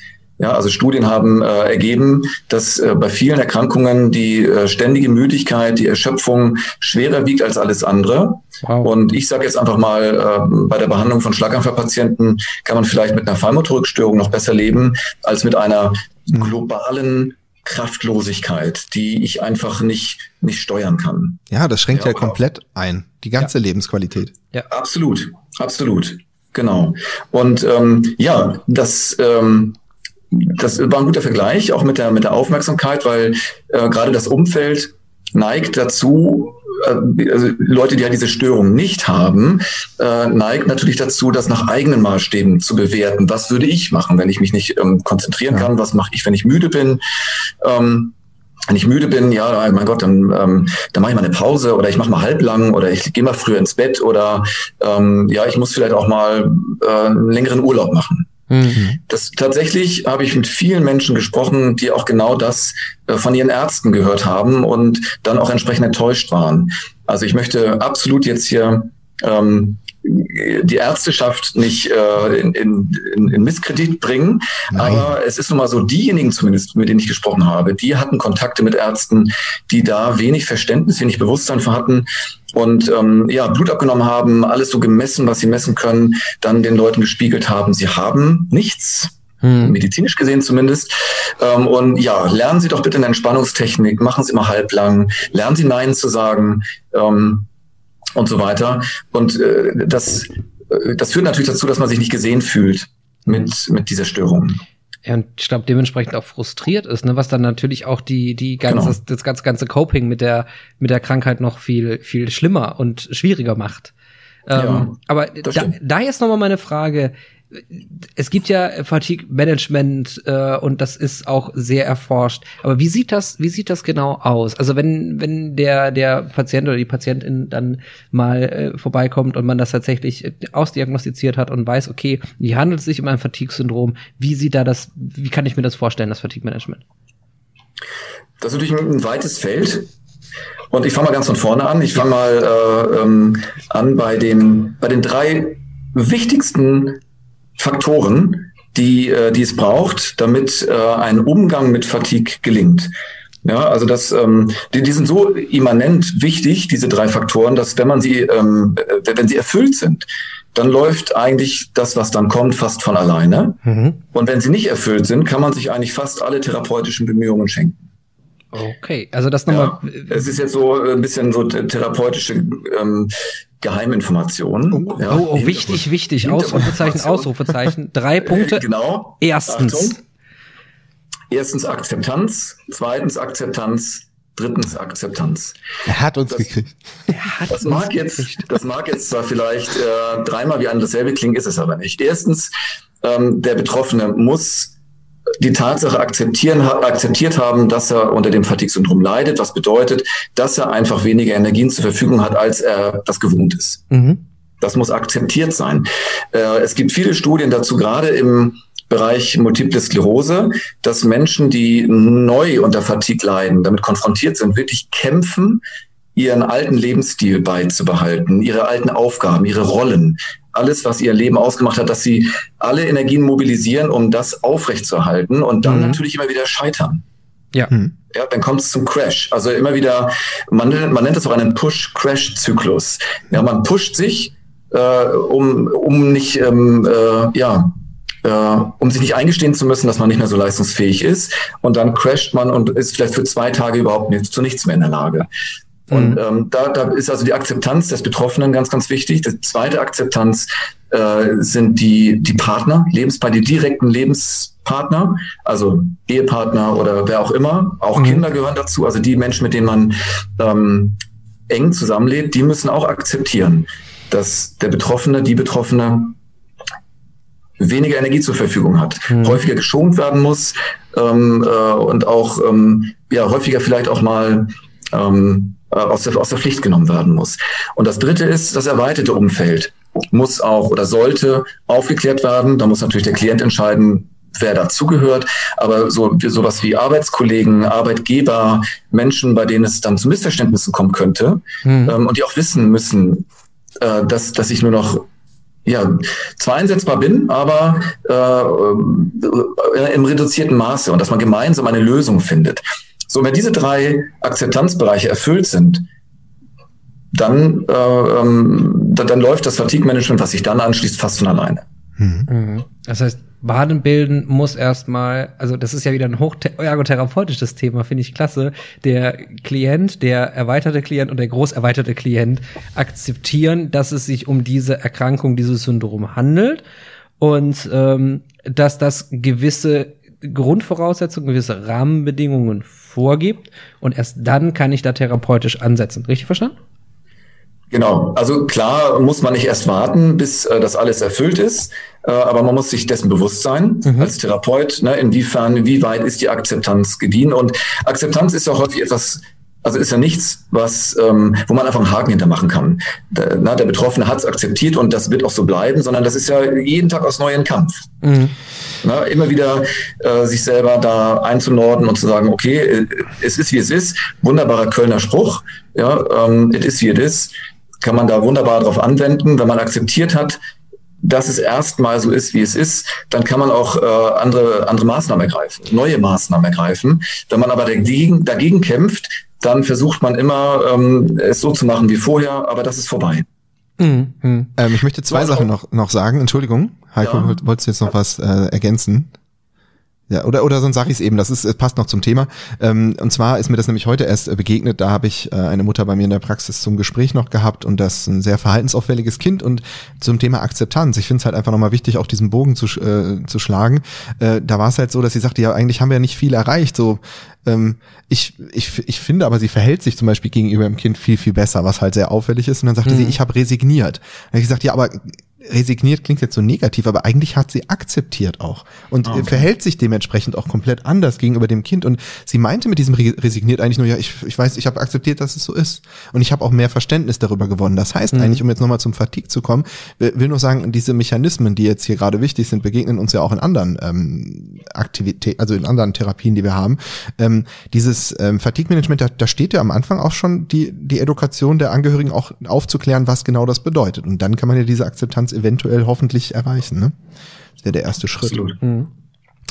[SPEAKER 4] Ja, also Studien haben äh, ergeben, dass äh, bei vielen Erkrankungen die äh, ständige Müdigkeit, die Erschöpfung schwerer wiegt als alles andere. Wow. Und ich sage jetzt einfach mal, äh, bei der Behandlung von Schlaganfallpatienten kann man vielleicht mit einer Fallmotorikstörung noch besser leben als mit einer hm. globalen Kraftlosigkeit, die ich einfach nicht, nicht steuern kann.
[SPEAKER 1] Ja, das schränkt ja, ja komplett ein, die ganze ja. Lebensqualität.
[SPEAKER 4] Ja, absolut, absolut, genau. Und ähm, ja, das ähm, das war ein guter Vergleich, auch mit der, mit der Aufmerksamkeit, weil äh, gerade das Umfeld neigt dazu, äh, also Leute, die ja diese Störung nicht haben, äh, neigt natürlich dazu, das nach eigenen Maßstäben zu bewerten. Was würde ich machen, wenn ich mich nicht ähm, konzentrieren kann? Was mache ich, wenn ich müde bin? Ähm, wenn ich müde bin, ja, mein Gott, dann, ähm, dann mache ich mal eine Pause oder ich mache mal halblang oder ich gehe mal früher ins Bett oder ähm, ja, ich muss vielleicht auch mal äh, einen längeren Urlaub machen. Mhm. Das tatsächlich habe ich mit vielen Menschen gesprochen, die auch genau das äh, von ihren Ärzten gehört haben und dann auch entsprechend enttäuscht waren. Also ich möchte absolut jetzt hier ähm, die Ärzteschaft nicht äh, in, in, in Misskredit bringen. Nein. Aber es ist nun mal so, diejenigen zumindest, mit denen ich gesprochen habe, die hatten Kontakte mit Ärzten, die da wenig Verständnis, wenig Bewusstsein für hatten und ähm, ja, Blut abgenommen haben, alles so gemessen, was sie messen können, dann den Leuten gespiegelt haben, sie haben nichts. Hm. medizinisch gesehen zumindest. Ähm, und ja, lernen Sie doch bitte eine Entspannungstechnik, machen Sie immer halblang, lernen Sie Nein zu sagen. Ähm, und so weiter. Und äh, das, äh, das führt natürlich dazu, dass man sich nicht gesehen fühlt mit, mit dieser Störung.
[SPEAKER 3] Ja, und ich glaube, dementsprechend auch frustriert ist, ne, was dann natürlich auch die, die ganze, genau. das, ganze, ganze Coping mit der, mit der Krankheit noch viel, viel schlimmer und schwieriger macht. Ähm, ja, aber da, da jetzt nochmal meine Frage, es gibt ja Fatigue Management äh, und das ist auch sehr erforscht. Aber wie sieht das, wie sieht das genau aus? Also wenn wenn der der Patient oder die Patientin dann mal äh, vorbeikommt und man das tatsächlich ausdiagnostiziert hat und weiß, okay, wie handelt es sich um ein Fatigue-Syndrom? Wie sieht da das? Wie kann ich mir das vorstellen, das Fatigue Management?
[SPEAKER 4] Das ist natürlich ein weites Feld. Und ich fange mal ganz von vorne an. Ich fange mal äh, ähm, an bei den bei den drei wichtigsten Faktoren, die, äh, die es braucht, damit äh, ein Umgang mit Fatigue gelingt. Ja, also das, ähm, die, die sind so immanent wichtig, diese drei Faktoren, dass wenn man sie, ähm, wenn sie erfüllt sind, dann läuft eigentlich das, was dann kommt, fast von alleine. Mhm. Und wenn sie nicht erfüllt sind, kann man sich eigentlich fast alle therapeutischen Bemühungen schenken.
[SPEAKER 3] Okay, also das nochmal.
[SPEAKER 4] Ja, es ist jetzt so ein bisschen so therapeutische ähm, Geheiminformationen.
[SPEAKER 3] Oh, ja, oh, oh wichtig, wichtig. Ausrufezeichen, Ausrufezeichen. Drei Punkte.
[SPEAKER 4] genau.
[SPEAKER 3] Erstens. Achtung.
[SPEAKER 4] Erstens Akzeptanz. Zweitens Akzeptanz. Drittens Akzeptanz.
[SPEAKER 1] Er hat uns das, gekriegt.
[SPEAKER 4] Er hat das uns mag jetzt, das mag jetzt zwar vielleicht äh, dreimal wie an dasselbe klingen, ist es aber nicht. Erstens, ähm, der Betroffene muss die Tatsache akzeptieren, akzeptiert haben, dass er unter dem Fatigue-Syndrom leidet, was bedeutet, dass er einfach weniger Energien zur Verfügung hat, als er das gewohnt ist. Mhm. Das muss akzeptiert sein. Äh, es gibt viele Studien dazu, gerade im Bereich Multiple Sklerose, dass Menschen, die neu unter Fatigue leiden, damit konfrontiert sind, wirklich kämpfen, ihren alten Lebensstil beizubehalten, ihre alten Aufgaben, ihre Rollen, alles, was ihr Leben ausgemacht hat, dass sie alle Energien mobilisieren, um das aufrechtzuerhalten und dann mhm. natürlich immer wieder scheitern.
[SPEAKER 3] Ja. Mhm.
[SPEAKER 4] Ja, dann kommt es zum Crash. Also immer wieder, man, man nennt es auch einen Push-Crash-Zyklus. Ja, man pusht sich, äh, um, um nicht, ähm, äh, ja, äh, um sich nicht eingestehen zu müssen, dass man nicht mehr so leistungsfähig ist. Und dann crasht man und ist vielleicht für zwei Tage überhaupt nicht, zu nichts mehr in der Lage. Und mhm. ähm, da, da ist also die Akzeptanz des Betroffenen ganz, ganz wichtig. Die zweite Akzeptanz äh, sind die, die Partner, Lebenspartner, die direkten Lebenspartner, also Ehepartner oder wer auch immer. Auch mhm. Kinder gehören dazu, also die Menschen, mit denen man ähm, eng zusammenlebt, die müssen auch akzeptieren, dass der Betroffene, die Betroffene weniger Energie zur Verfügung hat, mhm. häufiger geschont werden muss ähm, äh, und auch ähm, ja häufiger vielleicht auch mal ähm, äh, aus, der, aus der Pflicht genommen werden muss. Und das Dritte ist das erweiterte Umfeld muss auch oder sollte aufgeklärt werden. Da muss natürlich der Klient entscheiden, wer dazugehört. Aber so sowas wie Arbeitskollegen, Arbeitgeber, Menschen, bei denen es dann zu Missverständnissen kommen könnte hm. ähm, und die auch wissen müssen, äh, dass, dass ich nur noch ja, zwar einsetzbar bin, aber äh, im reduzierten Maße und dass man gemeinsam eine Lösung findet. So, wenn diese drei Akzeptanzbereiche erfüllt sind, dann, äh, ähm, dann, dann, läuft das Fatigue-Management, was sich dann anschließt, fast von alleine.
[SPEAKER 3] Mhm. Das heißt, Baden bilden muss erstmal, also das ist ja wieder ein hochergotherapeutisches Thema, finde ich klasse. Der Klient, der erweiterte Klient und der großerweiterte Klient akzeptieren, dass es sich um diese Erkrankung, dieses Syndrom handelt und ähm, dass das gewisse Grundvoraussetzungen, gewisse Rahmenbedingungen vorgibt und erst dann kann ich da therapeutisch ansetzen. Richtig verstanden?
[SPEAKER 4] Genau, also klar muss man nicht erst warten, bis äh, das alles erfüllt ist, äh, aber man muss sich dessen bewusst sein mhm. als Therapeut, ne, inwiefern, wie weit ist die Akzeptanz gediehen. Und Akzeptanz ist ja häufig etwas also ist ja nichts, was, ähm, wo man einfach einen Haken hintermachen kann. Der, na, der Betroffene hat es akzeptiert und das wird auch so bleiben, sondern das ist ja jeden Tag aus neuen Kampf. Mhm. Na, immer wieder äh, sich selber da einzunorden und zu sagen, okay, äh, es ist wie es ist. Wunderbarer Kölner Spruch, ja, ähm, it is wie it is. Kann man da wunderbar drauf anwenden, wenn man akzeptiert hat, dass es erstmal so ist, wie es ist, dann kann man auch äh, andere, andere Maßnahmen ergreifen, neue Maßnahmen ergreifen. Wenn man aber dagegen, dagegen kämpft, dann versucht man immer, ähm, es so zu machen wie vorher, aber das ist vorbei.
[SPEAKER 1] Mhm. Ähm, ich möchte zwei Sachen noch, noch sagen. Entschuldigung, Heiko, ja. wolltest du jetzt noch was äh, ergänzen? Ja, oder, oder sonst sage ich es eben, das ist, es passt noch zum Thema. Ähm, und zwar ist mir das nämlich heute erst äh, begegnet, da habe ich äh, eine Mutter bei mir in der Praxis zum Gespräch noch gehabt und das ein sehr verhaltensauffälliges Kind und zum Thema Akzeptanz. Ich finde es halt einfach nochmal wichtig, auch diesen Bogen zu, äh, zu schlagen. Äh, da war es halt so, dass sie sagte, ja, eigentlich haben wir ja nicht viel erreicht. So, ähm, ich, ich, ich finde aber, sie verhält sich zum Beispiel gegenüber dem Kind viel, viel besser, was halt sehr auffällig ist. Und dann sagte mhm. sie, ich habe resigniert. Dann habe ich gesagt, ja, aber resigniert klingt jetzt so negativ, aber eigentlich hat sie akzeptiert auch und okay. verhält sich dementsprechend auch komplett anders gegenüber dem Kind. Und sie meinte mit diesem resigniert eigentlich nur, ja, ich, ich weiß, ich habe akzeptiert, dass es so ist. Und ich habe auch mehr Verständnis darüber gewonnen. Das heißt mhm. eigentlich, um jetzt nochmal zum Fatigue zu kommen, will, nur sagen, diese Mechanismen, die jetzt hier gerade wichtig sind, begegnen uns ja auch in anderen ähm, Aktivitäten, also in anderen Therapien, die wir haben. Ähm, dieses ähm, Fatigue-Management, da, da steht ja am Anfang auch schon die, die Edukation der Angehörigen auch aufzuklären, was genau das bedeutet. Und dann kann man ja diese Akzeptanz eventuell hoffentlich erreichen. Ne? Das wäre der erste Schritt. Absolut. Mhm.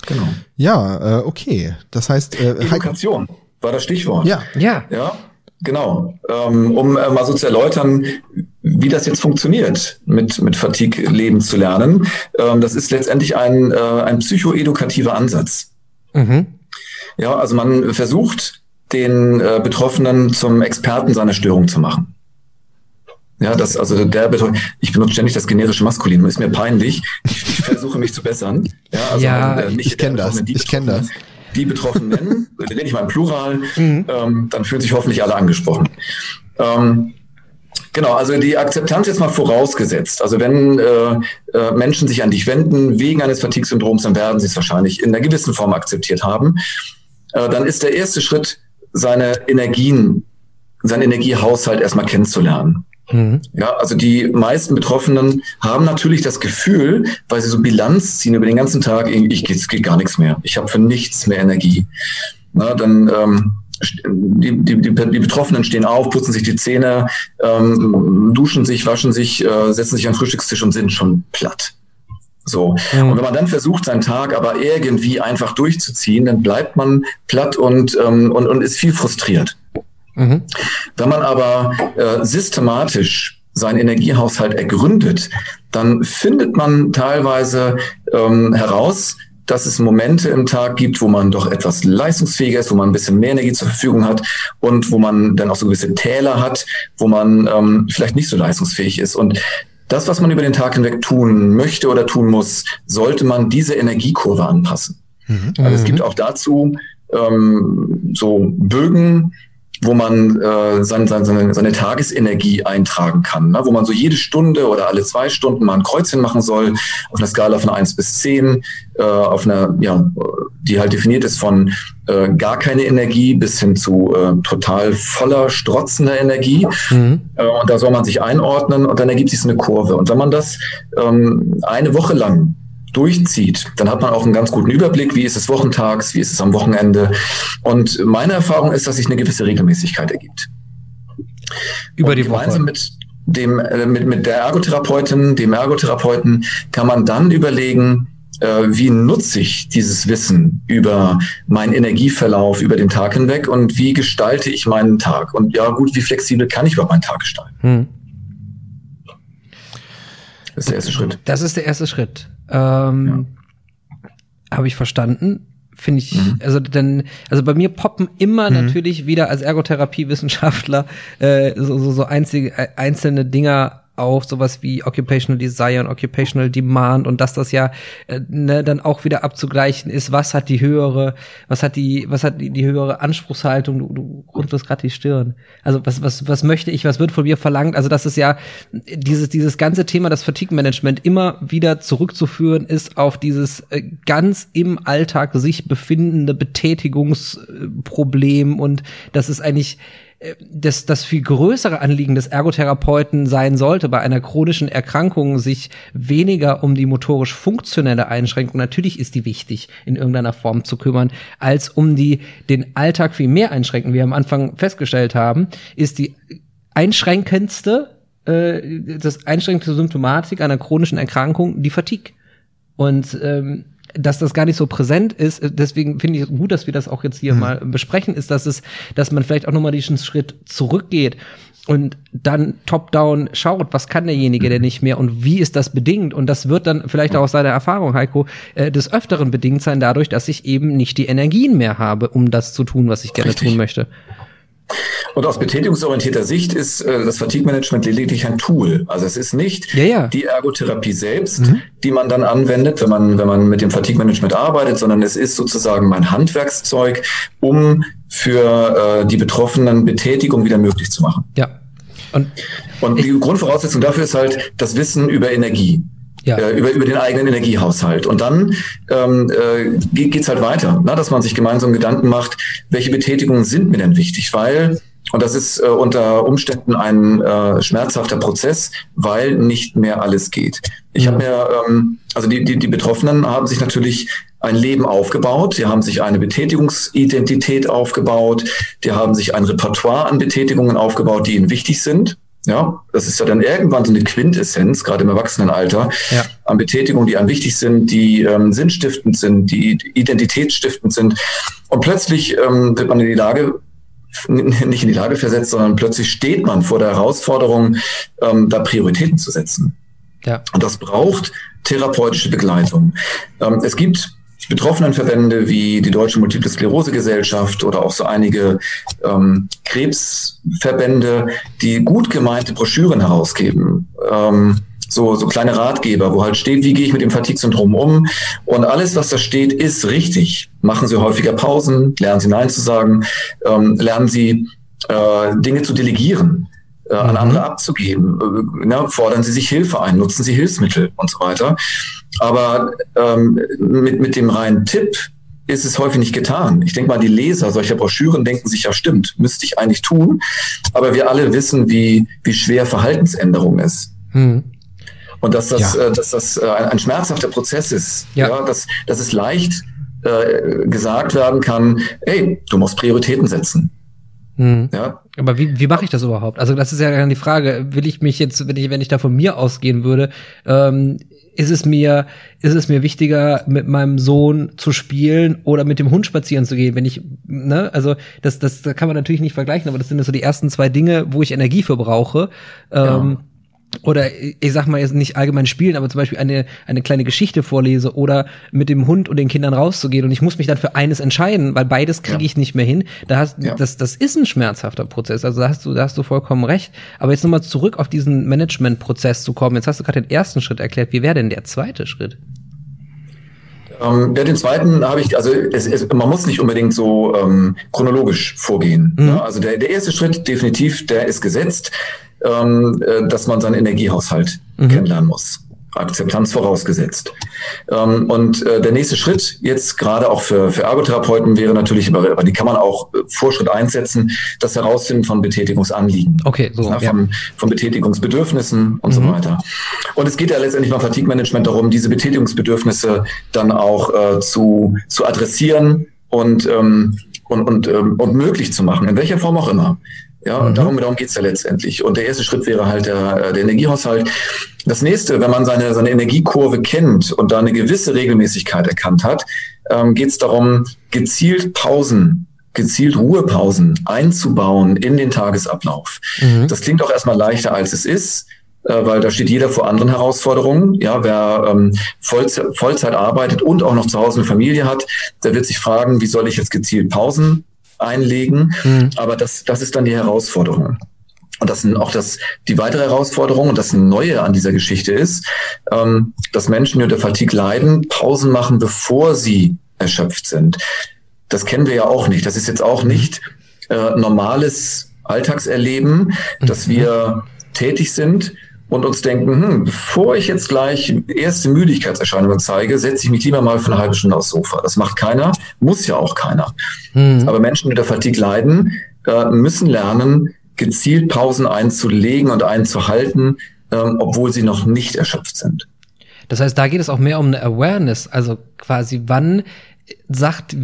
[SPEAKER 1] Genau. Ja, äh, okay. Das heißt,
[SPEAKER 4] äh, Edukation war das Stichwort.
[SPEAKER 3] Ja, ja,
[SPEAKER 4] ja. Genau, ähm, um äh, mal so zu erläutern, wie das jetzt funktioniert, mit, mit Fatigue leben zu lernen. Ähm, das ist letztendlich ein, äh, ein psychoedukativer Ansatz. Mhm. Ja, also man versucht, den äh, Betroffenen zum Experten seiner Störung zu machen. Ja, das, also der Beton, ich benutze ständig das generische Maskulin, ist mir peinlich. Ich, ich versuche mich zu bessern.
[SPEAKER 1] Ja, also ja äh, nicht ich kenne das. Ich kenne das.
[SPEAKER 4] Die Betroffenen, rede ich mal im Plural, mhm. ähm, dann fühlen sich hoffentlich alle angesprochen. Ähm, Genau, also die Akzeptanz jetzt mal vorausgesetzt. Also wenn äh, äh, Menschen sich an dich wenden wegen eines Fatigue-Syndroms, dann werden sie es wahrscheinlich in einer gewissen Form akzeptiert haben. Äh, dann ist der erste Schritt, seine Energien, seinen Energiehaushalt erstmal kennenzulernen. Mhm. Ja, also die meisten Betroffenen haben natürlich das Gefühl, weil sie so Bilanz ziehen über den ganzen Tag, ich geht, es geht gar nichts mehr. Ich habe für nichts mehr Energie. Na, dann ähm, die, die, die, die Betroffenen stehen auf, putzen sich die Zähne, ähm, duschen sich, waschen sich, äh, setzen sich an den Frühstückstisch und sind schon platt. So. Mhm. Und wenn man dann versucht, seinen Tag aber irgendwie einfach durchzuziehen, dann bleibt man platt und, ähm, und, und ist viel frustriert. Mhm. Wenn man aber äh, systematisch seinen Energiehaushalt ergründet, dann findet man teilweise ähm, heraus, dass es Momente im Tag gibt, wo man doch etwas leistungsfähiger ist, wo man ein bisschen mehr Energie zur Verfügung hat und wo man dann auch so gewisse Täler hat, wo man ähm, vielleicht nicht so leistungsfähig ist. Und das, was man über den Tag hinweg tun möchte oder tun muss, sollte man diese Energiekurve anpassen. Mhm. Also es gibt mhm. auch dazu ähm, so Bögen, wo man äh, seine, seine, seine Tagesenergie eintragen kann, ne? wo man so jede Stunde oder alle zwei Stunden mal ein Kreuzchen machen soll, auf einer Skala von eins bis zehn, äh, auf einer, ja, die halt definiert ist von äh, gar keine Energie bis hin zu äh, total voller, strotzender Energie. Mhm. Äh, und da soll man sich einordnen und dann ergibt sich so eine Kurve. Und wenn man das ähm, eine Woche lang durchzieht, dann hat man auch einen ganz guten Überblick, wie ist es wochentags, wie ist es am Wochenende. Und meine Erfahrung ist, dass sich eine gewisse Regelmäßigkeit ergibt.
[SPEAKER 3] Über die Woche.
[SPEAKER 4] mit dem, äh, mit, mit der Ergotherapeutin, dem Ergotherapeuten kann man dann überlegen, äh, wie nutze ich dieses Wissen über meinen Energieverlauf über den Tag hinweg und wie gestalte ich meinen Tag? Und ja, gut, wie flexibel kann ich überhaupt meinen Tag gestalten? Hm.
[SPEAKER 3] Das ist der erste Schritt. Das ist der erste Schritt. Ähm, ja. Habe ich verstanden. Finde ich, mhm. also dann, also bei mir poppen immer mhm. natürlich wieder als Ergotherapiewissenschaftler äh, so, so, so einzige, äh, einzelne Dinger auf sowas wie Occupational Desire und Occupational Demand und dass das ja äh, ne, dann auch wieder abzugleichen ist, was hat die höhere, was hat die, was hat die, die höhere Anspruchshaltung, du, du runzelst gerade die Stirn. Also was, was, was möchte ich, was wird von mir verlangt? Also das ist ja dieses, dieses ganze Thema, das Fatigue Management immer wieder zurückzuführen ist auf dieses äh, ganz im Alltag sich befindende Betätigungsproblem und das ist eigentlich äh, das, das viel größere Anliegen des Ergotherapeuten sein sollte, bei einer chronischen Erkrankung sich weniger um die motorisch funktionelle Einschränkung, natürlich ist die wichtig, in irgendeiner Form zu kümmern, als um die, den Alltag viel mehr einschränken. Wie wir am Anfang festgestellt haben, ist die einschränkendste, äh, das einschränkende Symptomatik einer chronischen Erkrankung die Fatigue. Und ähm, dass das gar nicht so präsent ist, äh, deswegen finde ich es gut, dass wir das auch jetzt hier mhm. mal besprechen, ist, dass es, dass man vielleicht auch nochmal diesen Schritt zurückgeht und dann top-down schaut, was kann derjenige denn nicht mehr und wie ist das bedingt? Und das wird dann vielleicht auch aus seiner Erfahrung, Heiko, äh, des Öfteren bedingt sein, dadurch, dass ich eben nicht die Energien mehr habe, um das zu tun, was ich gerne Richtig. tun möchte.
[SPEAKER 4] Und aus betätigungsorientierter Sicht ist äh, das Fatigue-Management lediglich ein Tool. Also es ist nicht ja, ja. die Ergotherapie selbst, mhm. die man dann anwendet, wenn man, wenn man mit dem Fatigue-Management arbeitet, sondern es ist sozusagen mein Handwerkszeug, um für äh, die Betroffenen Betätigung wieder möglich zu machen.
[SPEAKER 3] Ja.
[SPEAKER 4] Und, Und die Grundvoraussetzung dafür ist halt das Wissen über Energie ja. äh, über, über den eigenen Energiehaushalt. Und dann ähm, äh, geht es halt weiter, ne? dass man sich gemeinsam Gedanken macht, welche Betätigungen sind mir denn wichtig, weil und das ist äh, unter Umständen ein äh, schmerzhafter Prozess, weil nicht mehr alles geht. Ich habe mir, ähm, also die, die, die Betroffenen haben sich natürlich ein Leben aufgebaut, die haben sich eine Betätigungsidentität aufgebaut, die haben sich ein Repertoire an Betätigungen aufgebaut, die ihnen wichtig sind. Ja, das ist ja dann irgendwann so eine Quintessenz, gerade im Erwachsenenalter, ja. an Betätigungen, die einem wichtig sind, die ähm, sinnstiftend sind, die identitätsstiftend sind. Und plötzlich ähm, wird man in die Lage, nicht in die Lage versetzt, sondern plötzlich steht man vor der Herausforderung, ähm, da Prioritäten zu setzen. Ja. Und das braucht therapeutische Begleitung. Ähm, es gibt Betroffenenverbände wie die Deutsche Multiple Sklerose Gesellschaft oder auch so einige ähm, Krebsverbände, die gut gemeinte Broschüren herausgeben. Ähm, so, so kleine Ratgeber, wo halt steht, wie gehe ich mit dem Fatigue-Syndrom um. Und alles, was da steht, ist richtig. Machen Sie häufiger Pausen, lernen Sie Nein zu sagen, ähm, lernen Sie äh, Dinge zu delegieren äh, an mhm. andere abzugeben. Äh, ne, fordern Sie sich Hilfe ein, nutzen Sie Hilfsmittel und so weiter. Aber ähm, mit, mit dem reinen Tipp ist es häufig nicht getan. Ich denke mal, die Leser solcher Broschüren denken sich, ja stimmt, müsste ich eigentlich tun. Aber wir alle wissen, wie, wie schwer Verhaltensänderung ist. Mhm. Und dass das, ja. äh, dass das äh, ein, ein, schmerzhafter Prozess ist. Ja. ja dass, dass es leicht äh, gesagt werden kann, ey, du musst Prioritäten setzen.
[SPEAKER 3] Mhm. Ja. Aber wie, wie mache ich das überhaupt? Also das ist ja dann die Frage, will ich mich jetzt, wenn ich, wenn ich da von mir ausgehen würde, ähm, ist es mir, ist es mir wichtiger, mit meinem Sohn zu spielen oder mit dem Hund spazieren zu gehen, wenn ich, ne, also das, das, das kann man natürlich nicht vergleichen, aber das sind so die ersten zwei Dinge, wo ich Energie für brauche. Ähm, ja oder ich sag mal jetzt nicht allgemein spielen, aber zum Beispiel eine, eine kleine Geschichte vorlese oder mit dem Hund und den Kindern rauszugehen und ich muss mich dann für eines entscheiden, weil beides kriege ja. ich nicht mehr hin. Da hast, ja. das, das ist ein schmerzhafter Prozess. Also da hast du, da hast du vollkommen recht. Aber jetzt nochmal zurück auf diesen Management-Prozess zu kommen. Jetzt hast du gerade den ersten Schritt erklärt. Wie wäre denn der zweite Schritt?
[SPEAKER 4] Ähm, ja, den zweiten habe ich, also es, es, man muss nicht unbedingt so ähm, chronologisch vorgehen. Mhm. Ne? Also der, der erste Schritt definitiv, der ist gesetzt ähm, äh, dass man seinen Energiehaushalt mhm. kennenlernen muss. Akzeptanz vorausgesetzt. Ähm, und äh, der nächste Schritt jetzt gerade auch für, für Ergotherapeuten wäre natürlich, aber die kann man auch äh, Vorschritt einsetzen, das Herausfinden von Betätigungsanliegen.
[SPEAKER 3] Okay, so.
[SPEAKER 4] Ja, von, ja. von Betätigungsbedürfnissen und mhm. so weiter. Und es geht ja letztendlich beim Fatigue-Management darum, diese Betätigungsbedürfnisse dann auch äh, zu, zu adressieren und, ähm, und, und, ähm, und möglich zu machen, in welcher Form auch immer. Ja, und mhm. darum, darum geht's ja letztendlich. Und der erste Schritt wäre halt der, der Energiehaushalt. Das nächste, wenn man seine, seine Energiekurve kennt und da eine gewisse Regelmäßigkeit erkannt hat, ähm, geht es darum, gezielt Pausen, gezielt Ruhepausen einzubauen in den Tagesablauf. Mhm. Das klingt auch erstmal leichter, als es ist äh, weil da steht jeder vor anderen Herausforderungen. Ja, wer ähm, Vollzeit, Vollzeit arbeitet und auch noch zu Hause eine Familie hat, der wird sich fragen, wie soll ich jetzt gezielt Pausen einlegen. Mhm. Aber das, das ist dann die Herausforderung. und das sind auch das, die weitere Herausforderung und das Neue an dieser Geschichte ist, ähm, dass Menschen, die unter Fatigue leiden, Pausen machen, bevor sie erschöpft sind. Das kennen wir ja auch nicht. Das ist jetzt auch nicht äh, normales Alltagserleben, dass mhm. wir tätig sind und uns denken, hm, bevor ich jetzt gleich erste Müdigkeitserscheinungen zeige, setze ich mich lieber mal für eine halbe Stunde aufs Sofa. Das macht keiner, muss ja auch keiner. Mhm. Aber Menschen, die unter Fatigue leiden, äh, müssen lernen, gezielt Pausen einzulegen und einzuhalten, ähm, obwohl sie noch nicht erschöpft sind.
[SPEAKER 3] Das heißt, da geht es auch mehr um eine Awareness, also quasi wann sagt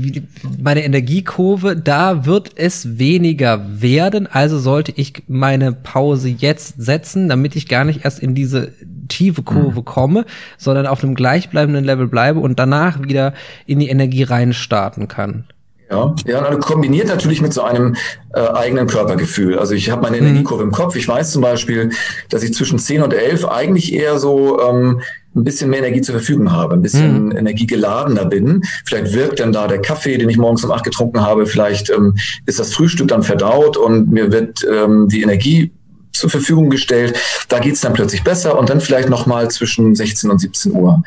[SPEAKER 3] meine Energiekurve, da wird es weniger werden, also sollte ich meine Pause jetzt setzen, damit ich gar nicht erst in diese tiefe Kurve mhm. komme, sondern auf einem gleichbleibenden Level bleibe und danach wieder in die Energie reinstarten kann.
[SPEAKER 4] Ja, ja, also kombiniert natürlich mit so einem äh, eigenen Körpergefühl. Also ich habe meine mhm. Energiekurve im Kopf. Ich weiß zum Beispiel, dass ich zwischen 10 und 11 eigentlich eher so ähm, ein bisschen mehr Energie zur Verfügung habe, ein bisschen mhm. energiegeladener bin. Vielleicht wirkt dann da der Kaffee, den ich morgens um 8 getrunken habe, vielleicht ähm, ist das Frühstück dann verdaut und mir wird ähm, die Energie zur Verfügung gestellt. Da geht's dann plötzlich besser und dann vielleicht nochmal zwischen 16 und 17 Uhr.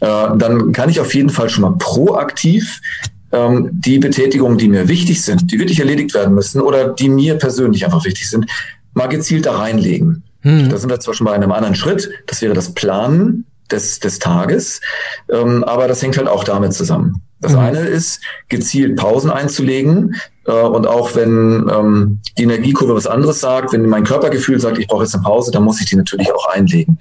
[SPEAKER 4] Äh, dann kann ich auf jeden Fall schon mal proaktiv ähm, die Betätigungen, die mir wichtig sind, die wirklich erledigt werden müssen oder die mir persönlich einfach wichtig sind, mal gezielt da reinlegen. Hm. Da sind wir zwar schon bei einem anderen Schritt, das wäre das Planen des, des Tages, ähm, aber das hängt halt auch damit zusammen. Das mhm. eine ist, gezielt Pausen einzulegen. Äh, und auch wenn ähm, die Energiekurve was anderes sagt, wenn mein Körpergefühl sagt, ich brauche jetzt eine Pause, dann muss ich die natürlich auch einlegen.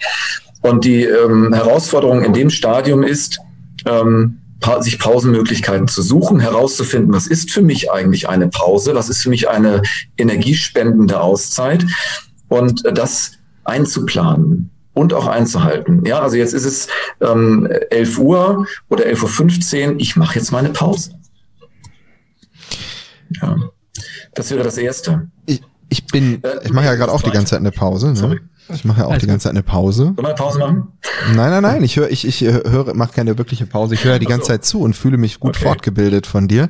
[SPEAKER 4] Und die ähm, Herausforderung in dem Stadium ist, ähm, sich Pausenmöglichkeiten zu suchen, herauszufinden, was ist für mich eigentlich eine Pause, was ist für mich eine energiespendende Auszeit und das einzuplanen und auch einzuhalten. Ja, also jetzt ist es ähm, 11 Uhr oder 11.15 Uhr, ich mache jetzt meine Pause. Ja, das wäre das Erste.
[SPEAKER 1] Ich, ich bin, äh, ich mache ja gerade auch die ganze Zeit eine Pause. Ne? Ich mache ja auch also, die ganze Zeit eine Pause.
[SPEAKER 4] Wir eine Pause machen?
[SPEAKER 1] Nein, nein, nein. Ich höre, ich, ich höre, mache keine wirkliche Pause. Ich höre die ganze. Zeit zu und fühle mich gut okay. fortgebildet von dir.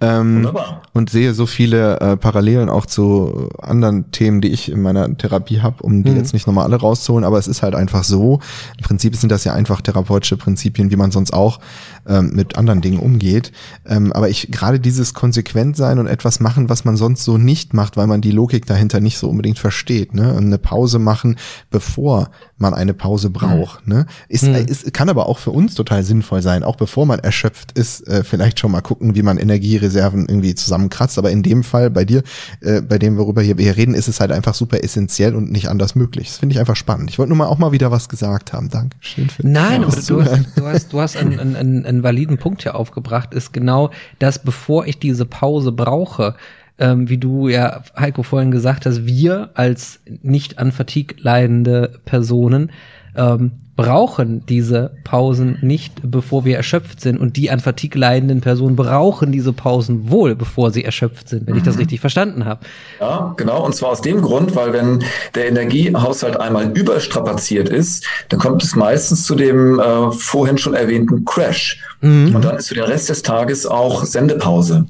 [SPEAKER 1] Ähm, Wunderbar. Und sehe so viele äh, Parallelen auch zu anderen Themen, die ich in meiner Therapie habe, um die mhm. jetzt nicht nochmal alle rauszuholen. Aber es ist halt einfach so. Im Prinzip sind das ja einfach therapeutische Prinzipien, wie man sonst auch ähm, mit anderen Dingen umgeht. Ähm, aber ich gerade dieses konsequent sein und etwas machen, was man sonst so nicht macht, weil man die Logik dahinter nicht so unbedingt versteht. Ne? Eine Pause machen, bevor man eine Pause braucht. Mhm. Ne? Ist, mhm. ist, kann aber auch für uns total sinnvoll sein, auch bevor man erschöpft ist, äh, vielleicht schon mal gucken, wie man Energiereserven irgendwie zusammenkratzt. Aber in dem Fall bei dir, äh, bei dem worüber hier, wir hier reden, ist es halt einfach super essentiell und nicht anders möglich. Das finde ich einfach spannend. Ich wollte nur mal auch mal wieder was gesagt haben. Dankeschön.
[SPEAKER 3] Für Nein, aber du hast, du hast, du hast einen, einen, einen validen Punkt hier aufgebracht, ist genau, dass bevor ich diese Pause brauche, ähm, wie du ja, Heiko, vorhin gesagt hast, wir als nicht an Fatigue leidende Personen ähm, brauchen diese Pausen nicht, bevor wir erschöpft sind. Und die an Fatigue leidenden Personen brauchen diese Pausen wohl, bevor sie erschöpft sind, wenn ich das mhm. richtig verstanden habe.
[SPEAKER 4] Ja, genau. Und zwar aus dem Grund, weil wenn der Energiehaushalt einmal überstrapaziert ist, dann kommt es meistens zu dem äh, vorhin schon erwähnten Crash. Mhm. Und dann ist für den Rest des Tages auch Sendepause.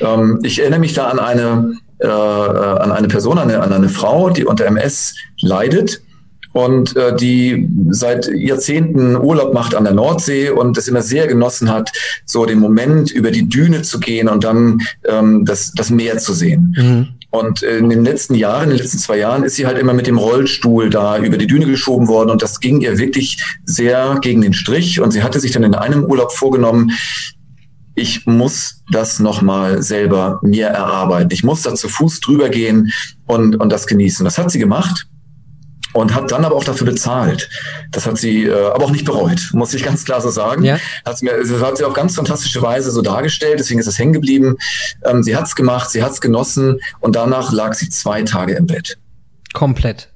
[SPEAKER 4] Ähm, ich erinnere mich da an eine, äh, an eine Person, an eine, an eine Frau, die unter MS leidet und äh, die seit Jahrzehnten Urlaub macht an der Nordsee und das immer sehr genossen hat, so den Moment über die Düne zu gehen und dann ähm, das, das Meer zu sehen. Mhm. Und in den letzten Jahren, in den letzten zwei Jahren, ist sie halt immer mit dem Rollstuhl da über die Düne geschoben worden und das ging ihr wirklich sehr gegen den Strich. Und sie hatte sich dann in einem Urlaub vorgenommen, ich muss das nochmal selber mir erarbeiten. Ich muss da zu Fuß drüber gehen und, und das genießen. Das hat sie gemacht und hat dann aber auch dafür bezahlt. Das hat sie äh, aber auch nicht bereut, muss ich ganz klar so sagen. Ja. Hat sie mir, das hat sie auf ganz fantastische Weise so dargestellt, deswegen ist es hängen geblieben. Ähm, sie hat es gemacht, sie hat es genossen und danach lag sie zwei Tage im Bett.
[SPEAKER 3] Komplett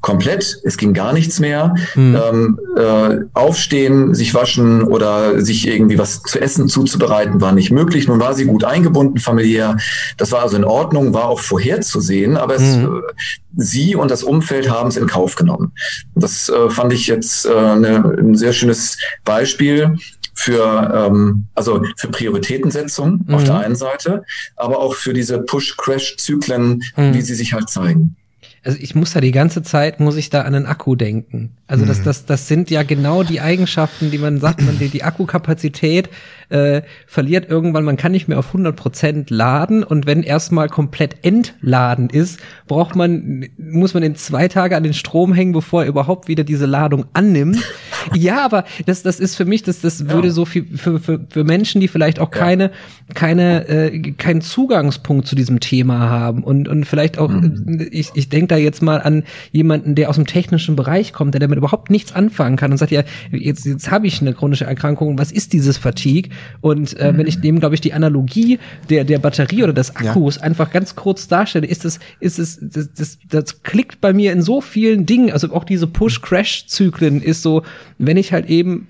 [SPEAKER 4] komplett, es ging gar nichts mehr. Mhm. Ähm, äh, aufstehen, sich waschen oder sich irgendwie was zu essen zuzubereiten, war nicht möglich. Nun war sie gut eingebunden familiär. Das war also in Ordnung, war auch vorherzusehen, aber es, mhm. äh, sie und das Umfeld haben es in Kauf genommen. Das äh, fand ich jetzt äh, ne, ein sehr schönes Beispiel für ähm, also für Prioritätensetzung mhm. auf der einen Seite, aber auch für diese Push-Crash-Zyklen, mhm. wie sie sich halt zeigen.
[SPEAKER 3] Also ich muss da die ganze Zeit, muss ich da an einen Akku denken. Also das, mhm. das, das sind ja genau die Eigenschaften, die man sagt, man die, die Akkukapazität äh, verliert irgendwann, man kann nicht mehr auf 100 Prozent laden und wenn erstmal komplett entladen ist, braucht man, muss man in zwei Tage an den Strom hängen, bevor er überhaupt wieder diese Ladung annimmt. ja, aber das, das ist für mich, das, das ja. würde so viel für, für, für Menschen, die vielleicht auch keine, ja. keine, äh, keinen Zugangspunkt zu diesem Thema haben und, und vielleicht auch, mhm. ich, ich denke da jetzt mal an jemanden, der aus dem technischen Bereich kommt, der damit überhaupt nichts anfangen kann und sagt, ja, jetzt, jetzt habe ich eine chronische Erkrankung, was ist dieses Fatigue? Und äh, mhm. wenn ich dem, glaube ich, die Analogie der, der Batterie oder des Akkus ja. einfach ganz kurz darstelle, ist es, ist es, das, das, das klickt bei mir in so vielen Dingen, also auch diese Push-Crash-Zyklen ist so, wenn ich halt eben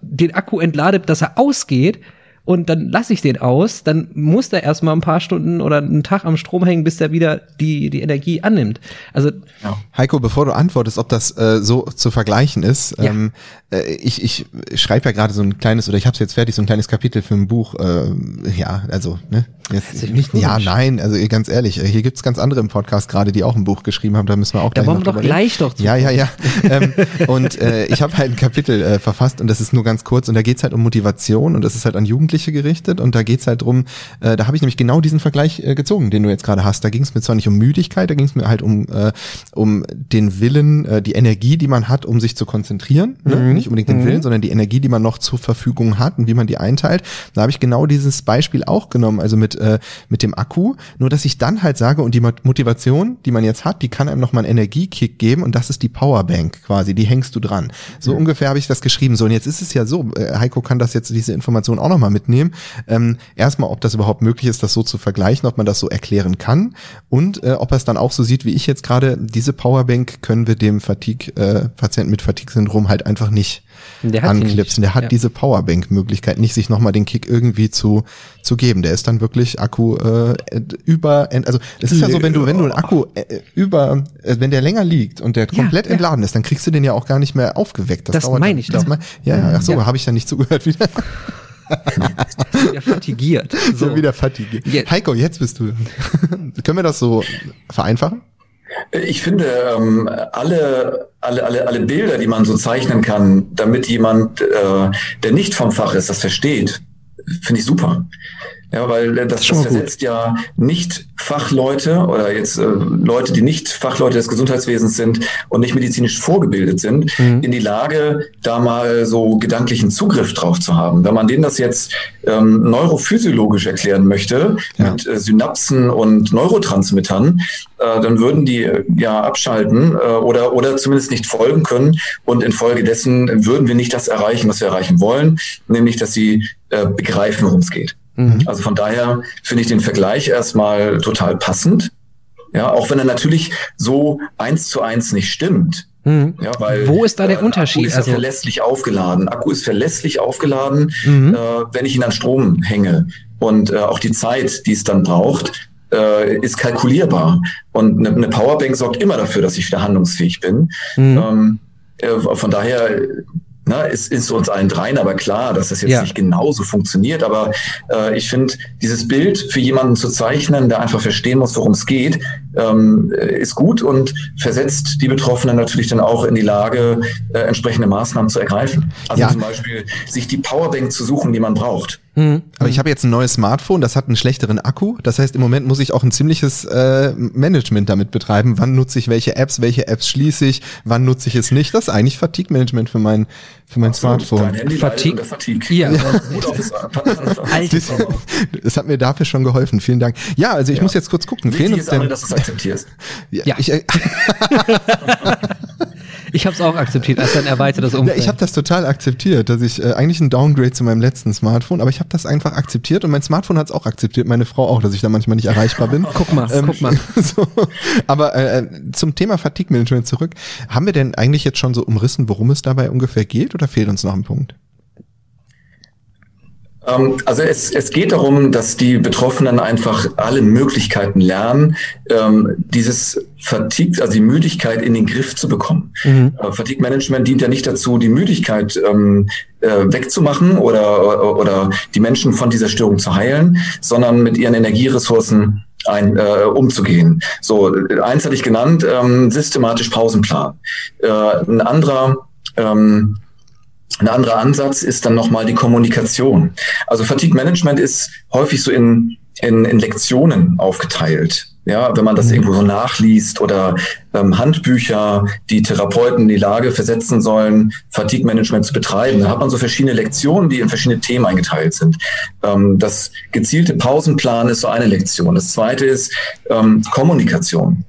[SPEAKER 3] den Akku entlade, dass er ausgeht, und dann lasse ich den aus, dann muss der erstmal ein paar Stunden oder einen Tag am Strom hängen, bis der wieder die, die Energie annimmt. Also
[SPEAKER 1] ja. Heiko, bevor du antwortest, ob das äh, so zu vergleichen ist, ja. ähm, äh, ich, ich schreibe ja gerade so ein kleines, oder ich habe es jetzt fertig, so ein kleines Kapitel für ein Buch, äh, ja, also, ne? Jetzt, nicht, ja, nein, also ganz ehrlich, äh, hier gibt's ganz andere im Podcast gerade, die auch ein Buch geschrieben haben, da müssen wir auch
[SPEAKER 3] da wollen wir doch gleich doch
[SPEAKER 1] zu. Ja, ja, ja. ähm, und äh, ich habe halt ein Kapitel äh, verfasst und das ist nur ganz kurz und da geht's halt um Motivation und das ist halt an Jugendliche gerichtet und da geht's halt drum, äh, da habe ich nämlich genau diesen Vergleich äh, gezogen, den du jetzt gerade hast. Da ging's mir zwar nicht um Müdigkeit, da ging's mir halt um, äh, um den Willen, äh, die Energie, die man hat, um sich zu konzentrieren. Ne? Mhm. Nicht unbedingt den mhm. Willen, sondern die Energie, die man noch zur Verfügung hat und wie man die einteilt. Da habe ich genau dieses Beispiel auch genommen, also mit, äh, mit dem Akku, nur dass ich dann halt sage, und die Motivation, die man jetzt hat, die kann einem nochmal einen Energiekick geben und das ist die Powerbank quasi, die hängst du dran. So mhm. ungefähr habe ich das geschrieben. So, und jetzt ist es ja so, äh, Heiko kann das jetzt, diese Information auch nochmal mitnehmen. Ähm, erstmal, ob das überhaupt möglich ist, das so zu vergleichen, ob man das so erklären kann und äh, ob er es dann auch so sieht, wie ich jetzt gerade, diese Powerbank können wir dem Fatigue-Patienten äh, mit Fatigue-Syndrom halt einfach nicht der anklipsen. Der hat ja. diese Powerbank-Möglichkeit, nicht sich nochmal den Kick irgendwie zu, zu geben. Der ist dann wirklich Akku äh, über, also es ist ja so, wenn du, wenn du einen Akku äh, über, äh, wenn der länger liegt und der komplett ja, entladen ist, dann kriegst du den ja auch gar nicht mehr aufgeweckt.
[SPEAKER 3] Das, das meine ich doch.
[SPEAKER 1] Mein, ja, ja, ach so, ja. habe ich ja nicht zugehört wieder.
[SPEAKER 3] wieder fatigiert.
[SPEAKER 1] So. wieder fatigiert. Jetzt. Heiko, jetzt bist du. Können wir das so vereinfachen?
[SPEAKER 4] Ich finde, ähm, alle, alle, alle, alle Bilder, die man so zeichnen kann, damit jemand, äh, der nicht vom Fach ist, das versteht, finde ich super. Ja, weil das, das versetzt ja nicht Fachleute oder jetzt äh, Leute, die nicht Fachleute des Gesundheitswesens sind und nicht medizinisch vorgebildet sind, mhm. in die Lage, da mal so gedanklichen Zugriff drauf zu haben. Wenn man denen das jetzt ähm, neurophysiologisch erklären möchte, ja. mit äh, Synapsen und Neurotransmittern, äh, dann würden die äh, ja abschalten äh, oder, oder zumindest nicht folgen können. Und infolgedessen würden wir nicht das erreichen, was wir erreichen wollen, nämlich dass sie äh, begreifen, worum es geht. Mhm. Also von daher finde ich den Vergleich erstmal total passend. Ja, auch wenn er natürlich so eins zu eins nicht stimmt.
[SPEAKER 3] Mhm. Ja, weil, Wo ist da der äh, Unterschied?
[SPEAKER 4] Akku ist also, verlässlich aufgeladen. Akku ist verlässlich aufgeladen, mhm. äh, wenn ich ihn an Strom hänge. Und äh, auch die Zeit, die es dann braucht, äh, ist kalkulierbar. Und eine, eine Powerbank sorgt immer dafür, dass ich wieder handlungsfähig bin. Mhm. Ähm, äh, von daher Ne, ist, ist uns allen dreien aber klar, dass das jetzt ja. nicht genauso funktioniert. Aber äh, ich finde, dieses Bild für jemanden zu zeichnen, der einfach verstehen muss, worum es geht, ähm, ist gut und versetzt die Betroffenen natürlich dann auch in die Lage, äh, entsprechende Maßnahmen zu ergreifen. Also ja. zum Beispiel sich die Powerbank zu suchen, die man braucht.
[SPEAKER 1] Mhm. Aber ich habe jetzt ein neues Smartphone, das hat einen schlechteren Akku. Das heißt, im Moment muss ich auch ein ziemliches äh, Management damit betreiben. Wann nutze ich welche Apps, welche Apps schließe ich, wann nutze ich es nicht. Das ist eigentlich Fatigue-Management für mein, für mein. Smartphone.
[SPEAKER 3] Fatigue. Fatigue. Ja. ja. das,
[SPEAKER 1] das hat mir dafür schon geholfen. Vielen Dank. Ja, also ich ja. muss jetzt kurz gucken.
[SPEAKER 4] Fehlen uns denn, dass du es akzeptierst.
[SPEAKER 3] ja. ja. Ich, äh, Ich habe es auch akzeptiert als ein erweitertes Umfeld.
[SPEAKER 1] Ja, ich habe das total akzeptiert, dass ich äh, eigentlich ein Downgrade zu meinem letzten Smartphone, aber ich habe das einfach akzeptiert und mein Smartphone hat es auch akzeptiert, meine Frau auch, dass ich da manchmal nicht erreichbar bin.
[SPEAKER 3] guck mal, ähm, guck mal.
[SPEAKER 1] So, aber äh, zum Thema Fatigue Management zurück. Haben wir denn eigentlich jetzt schon so umrissen, worum es dabei ungefähr geht oder fehlt uns noch ein Punkt?
[SPEAKER 4] Ähm, also es, es geht darum, dass die Betroffenen einfach alle Möglichkeiten lernen, ähm, dieses Fatigue, also die Müdigkeit in den Griff zu bekommen. Mhm. Äh, Fatigue Management dient ja nicht dazu, die Müdigkeit ähm, äh, wegzumachen oder, oder die Menschen von dieser Störung zu heilen, sondern mit ihren Energieressourcen ein, äh, umzugehen. So, eins hatte ich genannt, ähm, systematisch Pausenplan. Äh, ein anderer ähm, ein anderer Ansatz ist dann nochmal die Kommunikation. Also Fatigue Management ist häufig so in, in, in Lektionen aufgeteilt. Ja, wenn man das mhm. irgendwo so nachliest oder ähm, Handbücher, die Therapeuten in die Lage versetzen sollen, Fatigue-Management zu betreiben, dann hat man so verschiedene Lektionen, die in verschiedene Themen eingeteilt sind. Ähm, das gezielte Pausenplan ist so eine Lektion. Das zweite ist ähm, Kommunikation.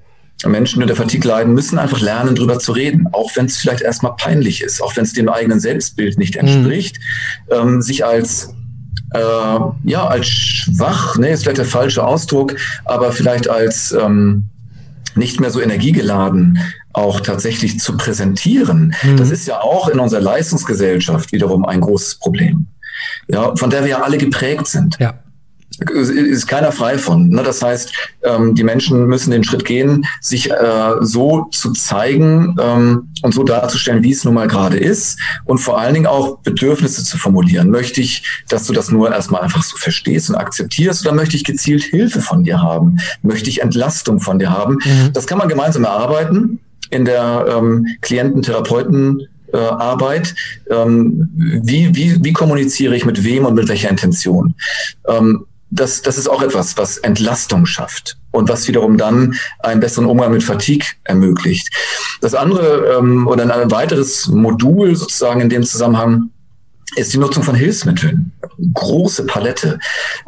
[SPEAKER 4] Menschen, die unter Fatigue leiden, müssen einfach lernen, drüber zu reden, auch wenn es vielleicht erstmal peinlich ist, auch wenn es dem eigenen Selbstbild nicht mhm. entspricht, mhm. ähm, sich als äh, ja als schwach, ne, ist vielleicht der falsche Ausdruck, aber vielleicht als ähm, nicht mehr so energiegeladen auch tatsächlich zu präsentieren. Mhm. Das ist ja auch in unserer Leistungsgesellschaft wiederum ein großes Problem. Ja, von der wir ja alle geprägt sind.
[SPEAKER 3] Ja
[SPEAKER 4] ist keiner frei von. Ne? Das heißt, ähm, die Menschen müssen den Schritt gehen, sich äh, so zu zeigen ähm, und so darzustellen, wie es nun mal gerade ist und vor allen Dingen auch Bedürfnisse zu formulieren. Möchte ich, dass du das nur erstmal einfach so verstehst und akzeptierst oder möchte ich gezielt Hilfe von dir haben? Möchte ich Entlastung von dir haben? Mhm. Das kann man gemeinsam erarbeiten in der ähm, Kliententherapeuten äh, Arbeit. Ähm, wie, wie, wie kommuniziere ich mit wem und mit welcher Intention? Ähm, das, das ist auch etwas, was Entlastung schafft und was wiederum dann einen besseren Umgang mit Fatigue ermöglicht. Das andere ähm, oder ein weiteres Modul sozusagen in dem Zusammenhang ist die Nutzung von Hilfsmitteln. Große Palette.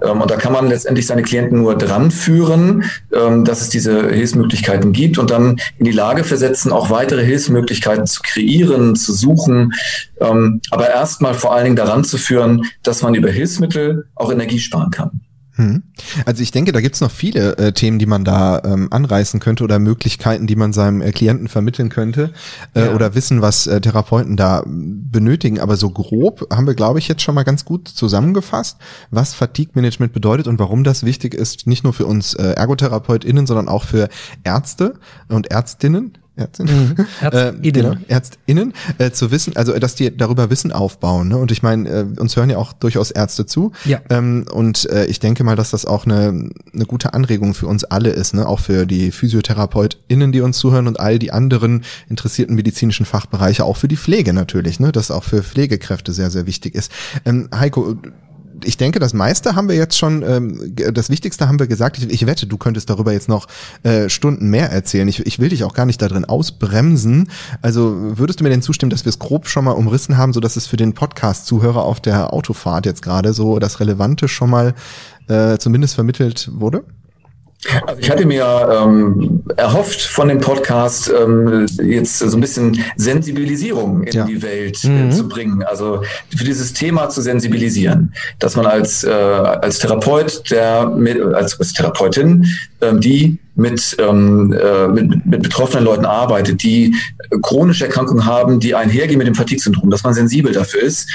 [SPEAKER 4] Ähm, und da kann man letztendlich seine Klienten nur dran führen, ähm, dass es diese Hilfsmöglichkeiten gibt und dann in die Lage versetzen, auch weitere Hilfsmöglichkeiten zu kreieren, zu suchen. Ähm, aber erstmal vor allen Dingen daran zu führen, dass man über Hilfsmittel auch Energie sparen kann.
[SPEAKER 1] Hm. Also ich denke, da gibt's noch viele äh, Themen, die man da ähm, anreißen könnte oder Möglichkeiten, die man seinem äh, Klienten vermitteln könnte äh, ja. oder wissen, was äh, Therapeuten da benötigen. Aber so grob haben wir, glaube ich, jetzt schon mal ganz gut zusammengefasst, was Fatigue Management bedeutet und warum das wichtig ist, nicht nur für uns äh, ErgotherapeutInnen, sondern auch für Ärzte und Ärztinnen, Ärztinnen, mhm. Ärztinnen, äh, genau, Ärztinnen äh, zu wissen, also dass die darüber Wissen aufbauen. Ne? Und ich meine, äh, uns hören ja auch durchaus Ärzte zu.
[SPEAKER 3] Ja.
[SPEAKER 1] Ähm, und äh, ich denke mal, dass das auch eine, eine gute Anregung für uns alle ist, ne? auch für die PhysiotherapeutInnen, die uns zuhören und all die anderen interessierten medizinischen Fachbereiche, auch für die Pflege natürlich, ne? das auch für Pflegekräfte sehr, sehr wichtig ist. Ähm, Heiko, ich denke, das meiste haben wir jetzt schon, ähm, das Wichtigste haben wir gesagt. Ich, ich wette, du könntest darüber jetzt noch äh, Stunden mehr erzählen. Ich, ich will dich auch gar nicht da drin ausbremsen. Also würdest du mir denn zustimmen, dass wir es grob schon mal umrissen haben, so dass es für den Podcast-Zuhörer auf der Autofahrt jetzt gerade so das Relevante schon mal äh, zumindest vermittelt wurde?
[SPEAKER 4] Also ich hatte mir ähm, erhofft von dem Podcast ähm, jetzt so ein bisschen Sensibilisierung in ja. die Welt äh, mhm. zu bringen, also für dieses Thema zu sensibilisieren, dass man als äh, als Therapeut, der mit, als, als Therapeutin, ähm, die mit, ähm, äh, mit, mit betroffenen Leuten arbeitet, die chronische Erkrankungen haben, die einhergehen mit dem Fatigue-Syndrom, dass man sensibel dafür ist,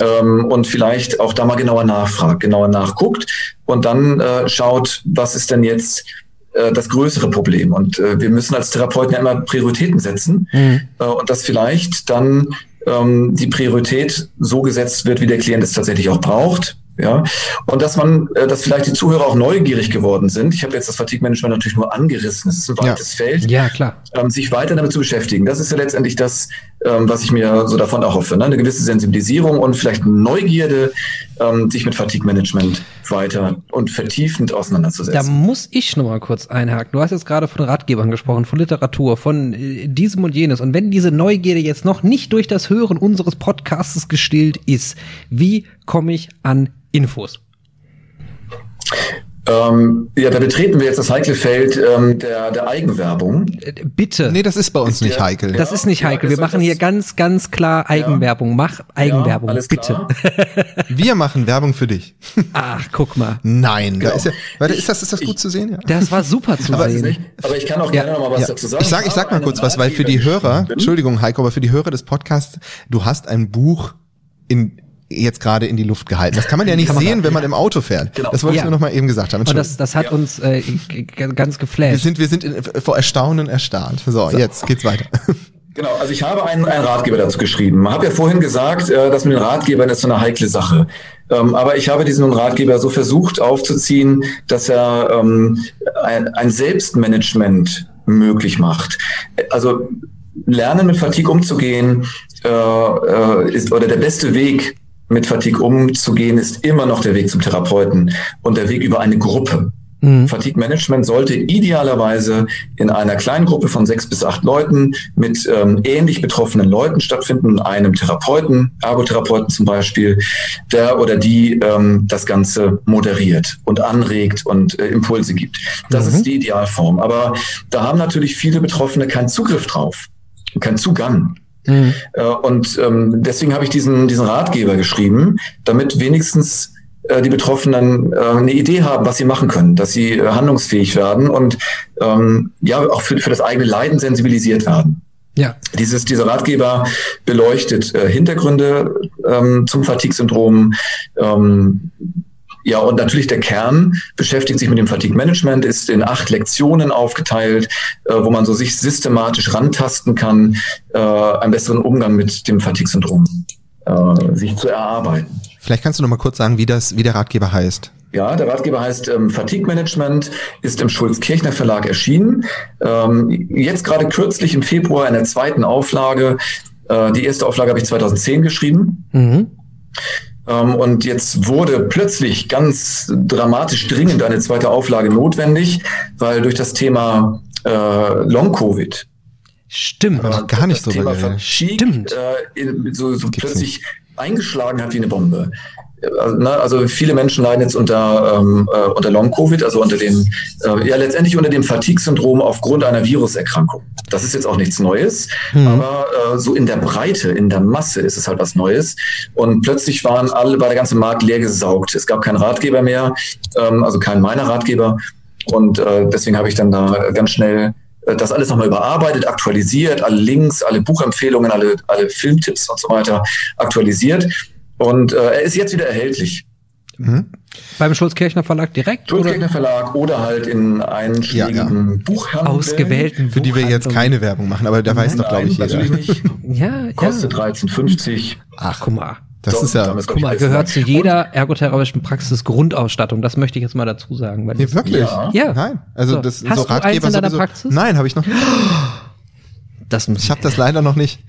[SPEAKER 4] ähm, und vielleicht auch da mal genauer nachfragt, genauer nachguckt und dann äh, schaut, was ist denn jetzt äh, das größere Problem. Und äh, wir müssen als Therapeuten ja immer Prioritäten setzen mhm. äh, und dass vielleicht dann ähm, die Priorität so gesetzt wird, wie der Klient es tatsächlich auch braucht. Ja, und dass man, äh, dass vielleicht die Zuhörer auch neugierig geworden sind. Ich habe jetzt das Fatigue Management natürlich nur angerissen. Es ist ein weites
[SPEAKER 3] ja.
[SPEAKER 4] Feld.
[SPEAKER 3] Ja, klar.
[SPEAKER 4] Ähm, sich weiter damit zu beschäftigen. Das ist ja letztendlich das, ähm, was ich mir so davon erhoffe. Ne? Eine gewisse Sensibilisierung und vielleicht Neugierde, ähm, sich mit Fatigue Management weiter und vertiefend auseinanderzusetzen.
[SPEAKER 3] Da muss ich noch mal kurz einhaken. Du hast jetzt gerade von Ratgebern gesprochen, von Literatur, von äh, diesem und jenes. Und wenn diese Neugierde jetzt noch nicht durch das Hören unseres Podcasts gestillt ist, wie komme ich an Infos?
[SPEAKER 4] Ähm, ja, da betreten wir jetzt das heikle Feld ähm, der, der Eigenwerbung.
[SPEAKER 3] Bitte.
[SPEAKER 1] Nee, das ist bei uns ist nicht der, heikel.
[SPEAKER 3] Das ja, ist nicht heikel. Ja, wir machen hier ganz, ganz klar Eigenwerbung. Ja. Mach Eigenwerbung, bitte.
[SPEAKER 1] wir machen Werbung für dich.
[SPEAKER 3] Ach, guck mal.
[SPEAKER 1] Nein, genau. da ist ja, warte, ist das, ist das gut ich, zu sehen? Ja.
[SPEAKER 3] Das war super zu
[SPEAKER 4] aber,
[SPEAKER 3] sehen.
[SPEAKER 4] Nicht, aber ich kann auch gerne noch mal was dazu sagen.
[SPEAKER 1] Ich sag, ich sag mal kurz was, weil für die Hörer, Entschuldigung, Heiko, aber für die Hörer des Podcasts, du hast ein Buch in jetzt gerade in die Luft gehalten. Das kann man ja nicht sehen, wenn man im Auto fährt. Genau. Das wollte ja. ich nur noch mal eben gesagt haben.
[SPEAKER 3] Und das, das hat ja. uns äh, ganz geflasht.
[SPEAKER 1] Wir sind, wir sind in, vor Erstaunen erstarrt. So, so, jetzt geht's weiter.
[SPEAKER 4] Genau, also ich habe einen, einen Ratgeber dazu geschrieben. Ich habe ja vorhin gesagt, äh, dass mit den Ratgebern ist so eine heikle Sache. Ähm, aber ich habe diesen Ratgeber so versucht aufzuziehen, dass er ähm, ein, ein Selbstmanagement möglich macht. Also lernen mit Fatigue umzugehen äh, äh, ist oder der beste Weg mit Fatigue umzugehen ist immer noch der Weg zum Therapeuten und der Weg über eine Gruppe. Mhm. Fatigue Management sollte idealerweise in einer kleinen Gruppe von sechs bis acht Leuten mit ähm, ähnlich betroffenen Leuten stattfinden, einem Therapeuten, Ergotherapeuten zum Beispiel, der oder die ähm, das Ganze moderiert und anregt und äh, Impulse gibt. Das mhm. ist die Idealform. Aber da haben natürlich viele Betroffene keinen Zugriff drauf, keinen Zugang. Mhm. Äh, und ähm, deswegen habe ich diesen, diesen Ratgeber geschrieben, damit wenigstens äh, die Betroffenen äh, eine Idee haben, was sie machen können, dass sie äh, handlungsfähig werden und ähm, ja auch für, für das eigene Leiden sensibilisiert werden. Ja. Dieses, dieser Ratgeber beleuchtet äh, Hintergründe ähm, zum Fatigue-Syndrom. Ähm, ja, und natürlich der Kern beschäftigt sich mit dem Fatigue-Management, ist in acht Lektionen aufgeteilt, äh, wo man so sich systematisch rantasten kann, äh, einen besseren Umgang mit dem Fatigue-Syndrom äh, sich zu erarbeiten.
[SPEAKER 1] Vielleicht kannst du noch mal kurz sagen, wie das, wie der Ratgeber heißt.
[SPEAKER 4] Ja, der Ratgeber heißt ähm, Fatigue Management, ist im Schulz-Kirchner Verlag erschienen. Ähm, jetzt gerade kürzlich im Februar in der zweiten Auflage. Äh, die erste Auflage habe ich 2010 geschrieben. Mhm. Ähm, und jetzt wurde plötzlich ganz dramatisch dringend eine zweite Auflage notwendig, weil durch das Thema äh, Long-Covid
[SPEAKER 1] Stimmt,
[SPEAKER 4] äh, gar nicht so Thema Stimmt. Äh, so, so plötzlich nicht eingeschlagen hat wie eine Bombe. Also, ne, also viele Menschen leiden jetzt unter, ähm, äh, unter Long-Covid, also unter dem, äh, ja letztendlich unter dem Fatigue-Syndrom aufgrund einer Viruserkrankung. Das ist jetzt auch nichts Neues, mhm. aber äh, so in der Breite, in der Masse ist es halt was Neues. Und plötzlich waren alle, war der ganze Markt leer gesaugt. Es gab keinen Ratgeber mehr, ähm, also keinen meiner Ratgeber. Und äh, deswegen habe ich dann da ganz schnell äh, das alles nochmal überarbeitet, aktualisiert, alle Links, alle Buchempfehlungen, alle, alle Filmtipps und so weiter aktualisiert. Und äh, er ist jetzt wieder erhältlich.
[SPEAKER 3] Mhm. Beim Schulz-Kirchner Verlag direkt?
[SPEAKER 4] Schulz-Kirchner Verlag oder halt in einschlägigen ja, ja. Buchhandlungen.
[SPEAKER 1] Ausgewählten Für die wir jetzt keine Werbung machen, aber da weiß doch, glaube ich, jeder.
[SPEAKER 4] Nicht. ja, Kostet ja. 13,50.
[SPEAKER 3] Ach, guck mal. Das so, ist ja, guck mal, gehört zu jeder ergotherapeutischen Praxis Grundausstattung. Das möchte ich jetzt mal dazu sagen.
[SPEAKER 1] Weil nee, wirklich?
[SPEAKER 3] Ja. ja.
[SPEAKER 1] Nein. Also so. das
[SPEAKER 3] Hast so Ratgeber du eins in deiner Praxis?
[SPEAKER 1] Nein, habe ich noch nicht. Das ich habe das leider noch nicht.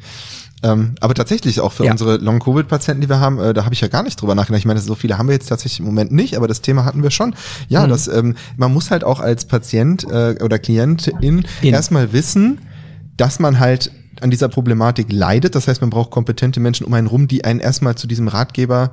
[SPEAKER 1] Ähm, aber tatsächlich auch für ja. unsere Long-Covid-Patienten, die wir haben, äh, da habe ich ja gar nicht drüber nachgedacht. Ich meine, so viele haben wir jetzt tatsächlich im Moment nicht, aber das Thema hatten wir schon. Ja, mhm. das, ähm, man muss halt auch als Patient äh, oder Klientin In. erstmal wissen, dass man halt an dieser Problematik leidet. Das heißt, man braucht kompetente Menschen um einen rum, die einen erstmal zu diesem Ratgeber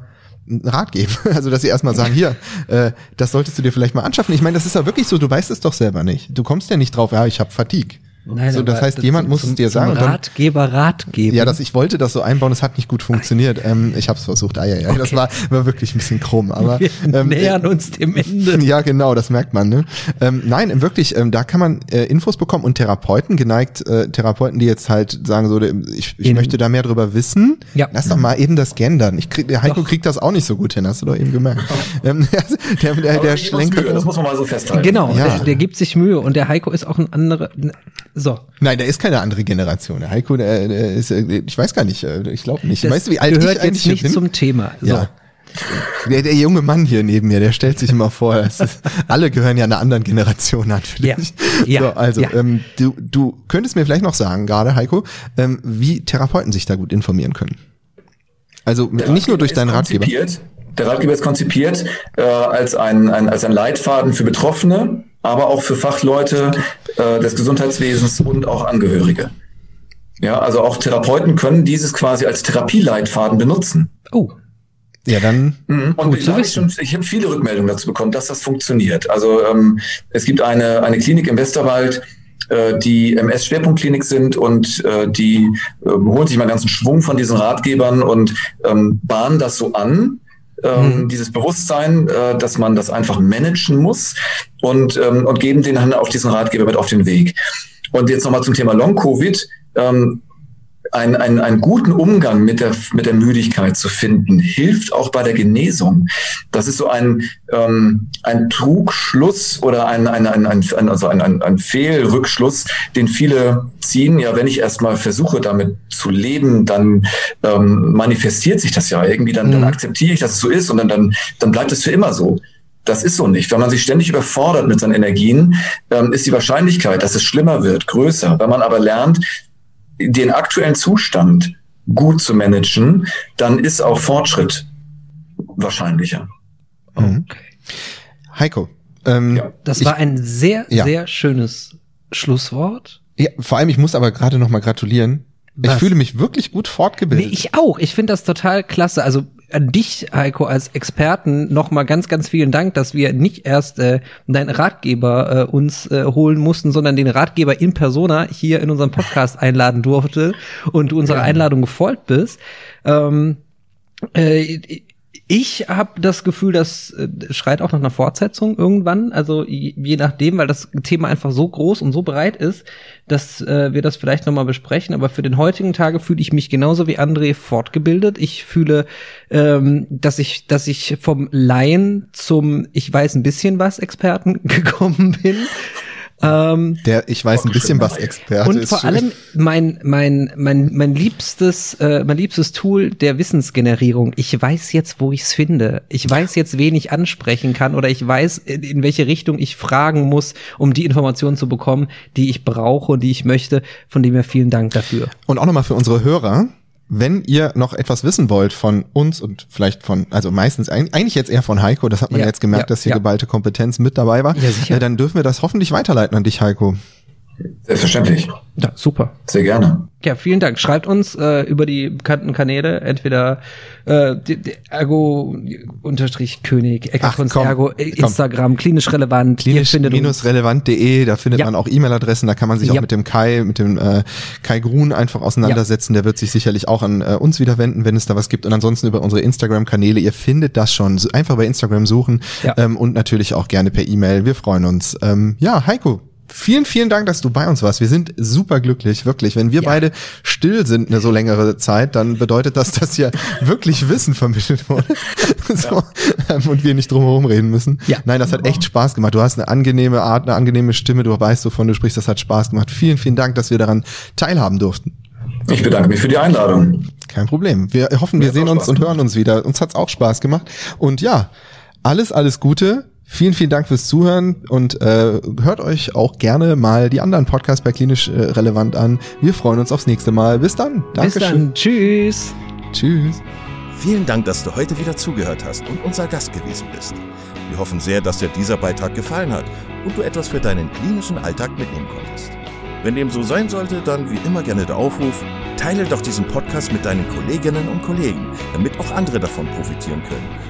[SPEAKER 1] einen Rat geben. Also, dass sie erstmal sagen, hier, äh, das solltest du dir vielleicht mal anschaffen. Ich meine, das ist ja wirklich so, du weißt es doch selber nicht. Du kommst ja nicht drauf, ja, ich habe Fatigue. Nein, so, das heißt, jemand muss es dir sagen.
[SPEAKER 3] Ratgeber, Ratgeber.
[SPEAKER 1] Ja, das, ich wollte das so einbauen, es hat nicht gut funktioniert. Ähm, ich habe es versucht, ah, ja, ja, okay. das war, war wirklich ein bisschen krumm. Aber
[SPEAKER 3] wir ähm, nähern uns dem Ende.
[SPEAKER 1] Ja, genau, das merkt man. Ne? Ähm, nein, wirklich, ähm, da kann man äh, Infos bekommen und Therapeuten, geneigt äh, Therapeuten, die jetzt halt sagen so, ich, ich möchte da mehr drüber wissen. Ja. Lass doch mal eben das gendern. Ich krieg, der Heiko doch. kriegt das auch nicht so gut hin, hast du doch eben gemerkt. ähm,
[SPEAKER 4] der der, der, der schlenkt. Das muss man mal so festhalten.
[SPEAKER 3] Genau, ja. der, der gibt sich Mühe und der Heiko ist auch ein anderer. So.
[SPEAKER 1] Nein, der ist keine andere Generation. Der Heiko, der, der ist, ich weiß gar nicht, äh, ich glaube nicht. Das weißt du, wie alt
[SPEAKER 3] gehört ich eigentlich jetzt nicht bin? zum Thema.
[SPEAKER 1] So. Ja. Der, der junge Mann hier neben mir, der stellt sich immer vor, ist, alle gehören ja einer anderen Generation an. Ja. ja. So, also, ja. Ähm, du, du könntest mir vielleicht noch sagen, gerade Heiko, ähm, wie Therapeuten sich da gut informieren können. Also der nicht nur durch deinen Ratgeber.
[SPEAKER 4] Der Ratgeber ist konzipiert äh, als, ein, ein, als ein Leitfaden für Betroffene, aber auch für Fachleute äh, des Gesundheitswesens und auch Angehörige. Ja, also auch Therapeuten können dieses quasi als Therapieleitfaden benutzen.
[SPEAKER 1] Oh. Ja, dann.
[SPEAKER 4] Mhm. Und gut zu wissen. Ich, ich habe viele Rückmeldungen dazu bekommen, dass das funktioniert. Also ähm, es gibt eine, eine Klinik im Westerwald, äh, die MS-Schwerpunktklinik sind und äh, die äh, holen sich mal einen ganzen Schwung von diesen Ratgebern und ähm, bahnen das so an ähm, mhm. dieses Bewusstsein, äh, dass man das einfach managen muss und, ähm, und geben den dann auch diesen Ratgeber mit auf den Weg. Und jetzt nochmal zum Thema Long-Covid. Ähm, einen, einen, einen guten Umgang mit der, mit der Müdigkeit zu finden, hilft auch bei der Genesung. Das ist so ein, ähm, ein Trugschluss oder ein, ein, ein, ein, also ein, ein, ein Fehlrückschluss, den viele ziehen. Ja, wenn ich erstmal versuche, damit zu leben, dann ähm, manifestiert sich das ja irgendwie, dann, mhm. dann akzeptiere ich, dass es so ist und dann, dann, dann bleibt es für immer so. Das ist so nicht. Wenn man sich ständig überfordert mit seinen Energien, ähm, ist die Wahrscheinlichkeit, dass es schlimmer wird, größer. Wenn man aber lernt, den aktuellen Zustand gut zu managen, dann ist auch Fortschritt wahrscheinlicher.
[SPEAKER 1] Mhm. Okay. Heiko.
[SPEAKER 3] Ähm, ja. Das war ein sehr, ja. sehr schönes Schlusswort.
[SPEAKER 1] Ja, vor allem, ich muss aber gerade noch mal gratulieren. Was? Ich fühle mich wirklich gut fortgebildet.
[SPEAKER 3] Nee, ich auch. Ich finde das total klasse. Also an dich, Heiko, als Experten nochmal ganz, ganz vielen Dank, dass wir nicht erst äh, deinen Ratgeber äh, uns äh, holen mussten, sondern den Ratgeber in Persona hier in unserem Podcast einladen durfte und du unserer. Einladung gefolgt bist. Ähm, äh, ich habe das Gefühl, das äh, schreit auch nach einer Fortsetzung irgendwann. Also je nachdem, weil das Thema einfach so groß und so breit ist, dass äh, wir das vielleicht nochmal besprechen. Aber für den heutigen Tage fühle ich mich genauso wie André fortgebildet. Ich fühle, ähm, dass ich, dass ich vom Laien zum Ich weiß ein bisschen was Experten gekommen bin.
[SPEAKER 1] Ähm, der, ich weiß ein bisschen was Experte
[SPEAKER 3] und vor allem mein, mein, mein, mein liebstes, äh, mein liebstes Tool der Wissensgenerierung. Ich weiß jetzt, wo ich es finde. Ich weiß jetzt, wen ich ansprechen kann oder ich weiß, in, in welche Richtung ich fragen muss, um die Informationen zu bekommen, die ich brauche und die ich möchte. Von dem her vielen Dank dafür.
[SPEAKER 1] Und auch nochmal für unsere Hörer wenn ihr noch etwas wissen wollt von uns und vielleicht von, also meistens eigentlich jetzt eher von Heiko, das hat man ja, jetzt gemerkt, ja, dass hier ja. geballte Kompetenz mit dabei war, ja. Äh, dann dürfen wir das hoffentlich weiterleiten an dich, Heiko.
[SPEAKER 4] Selbstverständlich.
[SPEAKER 3] Ja, super.
[SPEAKER 4] Sehr gerne.
[SPEAKER 3] Ja, vielen Dank. Schreibt uns äh, über die bekannten Kanäle, entweder äh, Ergo unterstrich König, Eckerkunst Ergo, äh, Instagram, klinisch relevant.
[SPEAKER 1] Klinisch-relevant.de, da findet ja. man auch E-Mail-Adressen, da kann man sich ja. auch mit dem Kai, mit dem äh, Kai Grun einfach auseinandersetzen. Ja. Der wird sich sicherlich auch an äh, uns wieder wenden, wenn es da was gibt. Und ansonsten über unsere Instagram-Kanäle. Ihr findet das schon. Einfach bei Instagram suchen ja. ähm, und natürlich auch gerne per E-Mail. Wir freuen uns. Ähm, ja, Heiko, vielen, vielen Dank, dass du bei uns warst. Wir sind super glücklich, wirklich. Wenn wir ja. beide still sind eine so längere Zeit, dann bedeutet das, dass hier wirklich Wissen vermittelt wurde. so, ja. Ähm, und wir nicht drum herum reden müssen. Ja. Nein, das hat echt Spaß gemacht. Du hast eine angenehme Art, eine angenehme Stimme. Du weißt, wovon du sprichst. Das hat Spaß gemacht. Vielen, vielen Dank, dass wir daran teilhaben durften.
[SPEAKER 4] Ich bedanke mich für die Einladung.
[SPEAKER 1] Kein Problem. Wir hoffen, wir sehen uns und hören uns wieder. Uns hat's auch Spaß gemacht. Und ja, alles, alles Gute. Vielen, vielen Dank fürs Zuhören und äh, hört euch auch gerne mal die anderen Podcasts bei Klinisch äh, Relevant an. Wir freuen uns aufs nächste Mal. Bis dann.
[SPEAKER 3] Dankeschön. Bis dann. Tschüss.
[SPEAKER 1] Tschüss.
[SPEAKER 2] Vielen Dank, dass du heute wieder zugehört hast und unser Gast gewesen bist. Wir hoffen sehr, dass dir dieser Beitrag gefallen hat und du etwas für deinen klinischen Alltag mitnehmen konntest. Wenn dem so sein sollte, dann wie immer gerne der Aufruf, teile doch diesen Podcast mit deinen Kolleginnen und Kollegen, damit auch andere davon profitieren können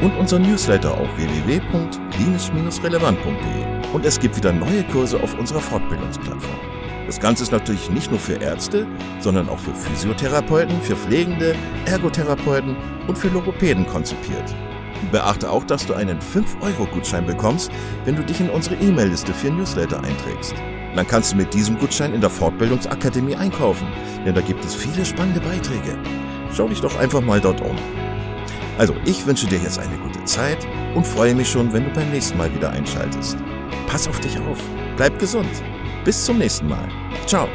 [SPEAKER 2] und unser Newsletter auf www.klinisch-relevant.de. Und es gibt wieder neue Kurse auf unserer Fortbildungsplattform. Das Ganze ist natürlich nicht nur für Ärzte, sondern auch für Physiotherapeuten, für Pflegende, Ergotherapeuten und für Logopäden konzipiert. Beachte auch, dass du einen 5-Euro-Gutschein bekommst, wenn du dich in unsere E-Mail-Liste für Newsletter einträgst. Dann kannst du mit diesem Gutschein in der Fortbildungsakademie einkaufen, denn da gibt es viele spannende Beiträge. Schau dich doch einfach mal dort um. Also, ich wünsche dir jetzt eine gute Zeit und freue mich schon, wenn du beim nächsten Mal wieder einschaltest. Pass auf dich auf, bleib gesund. Bis zum nächsten Mal. Ciao.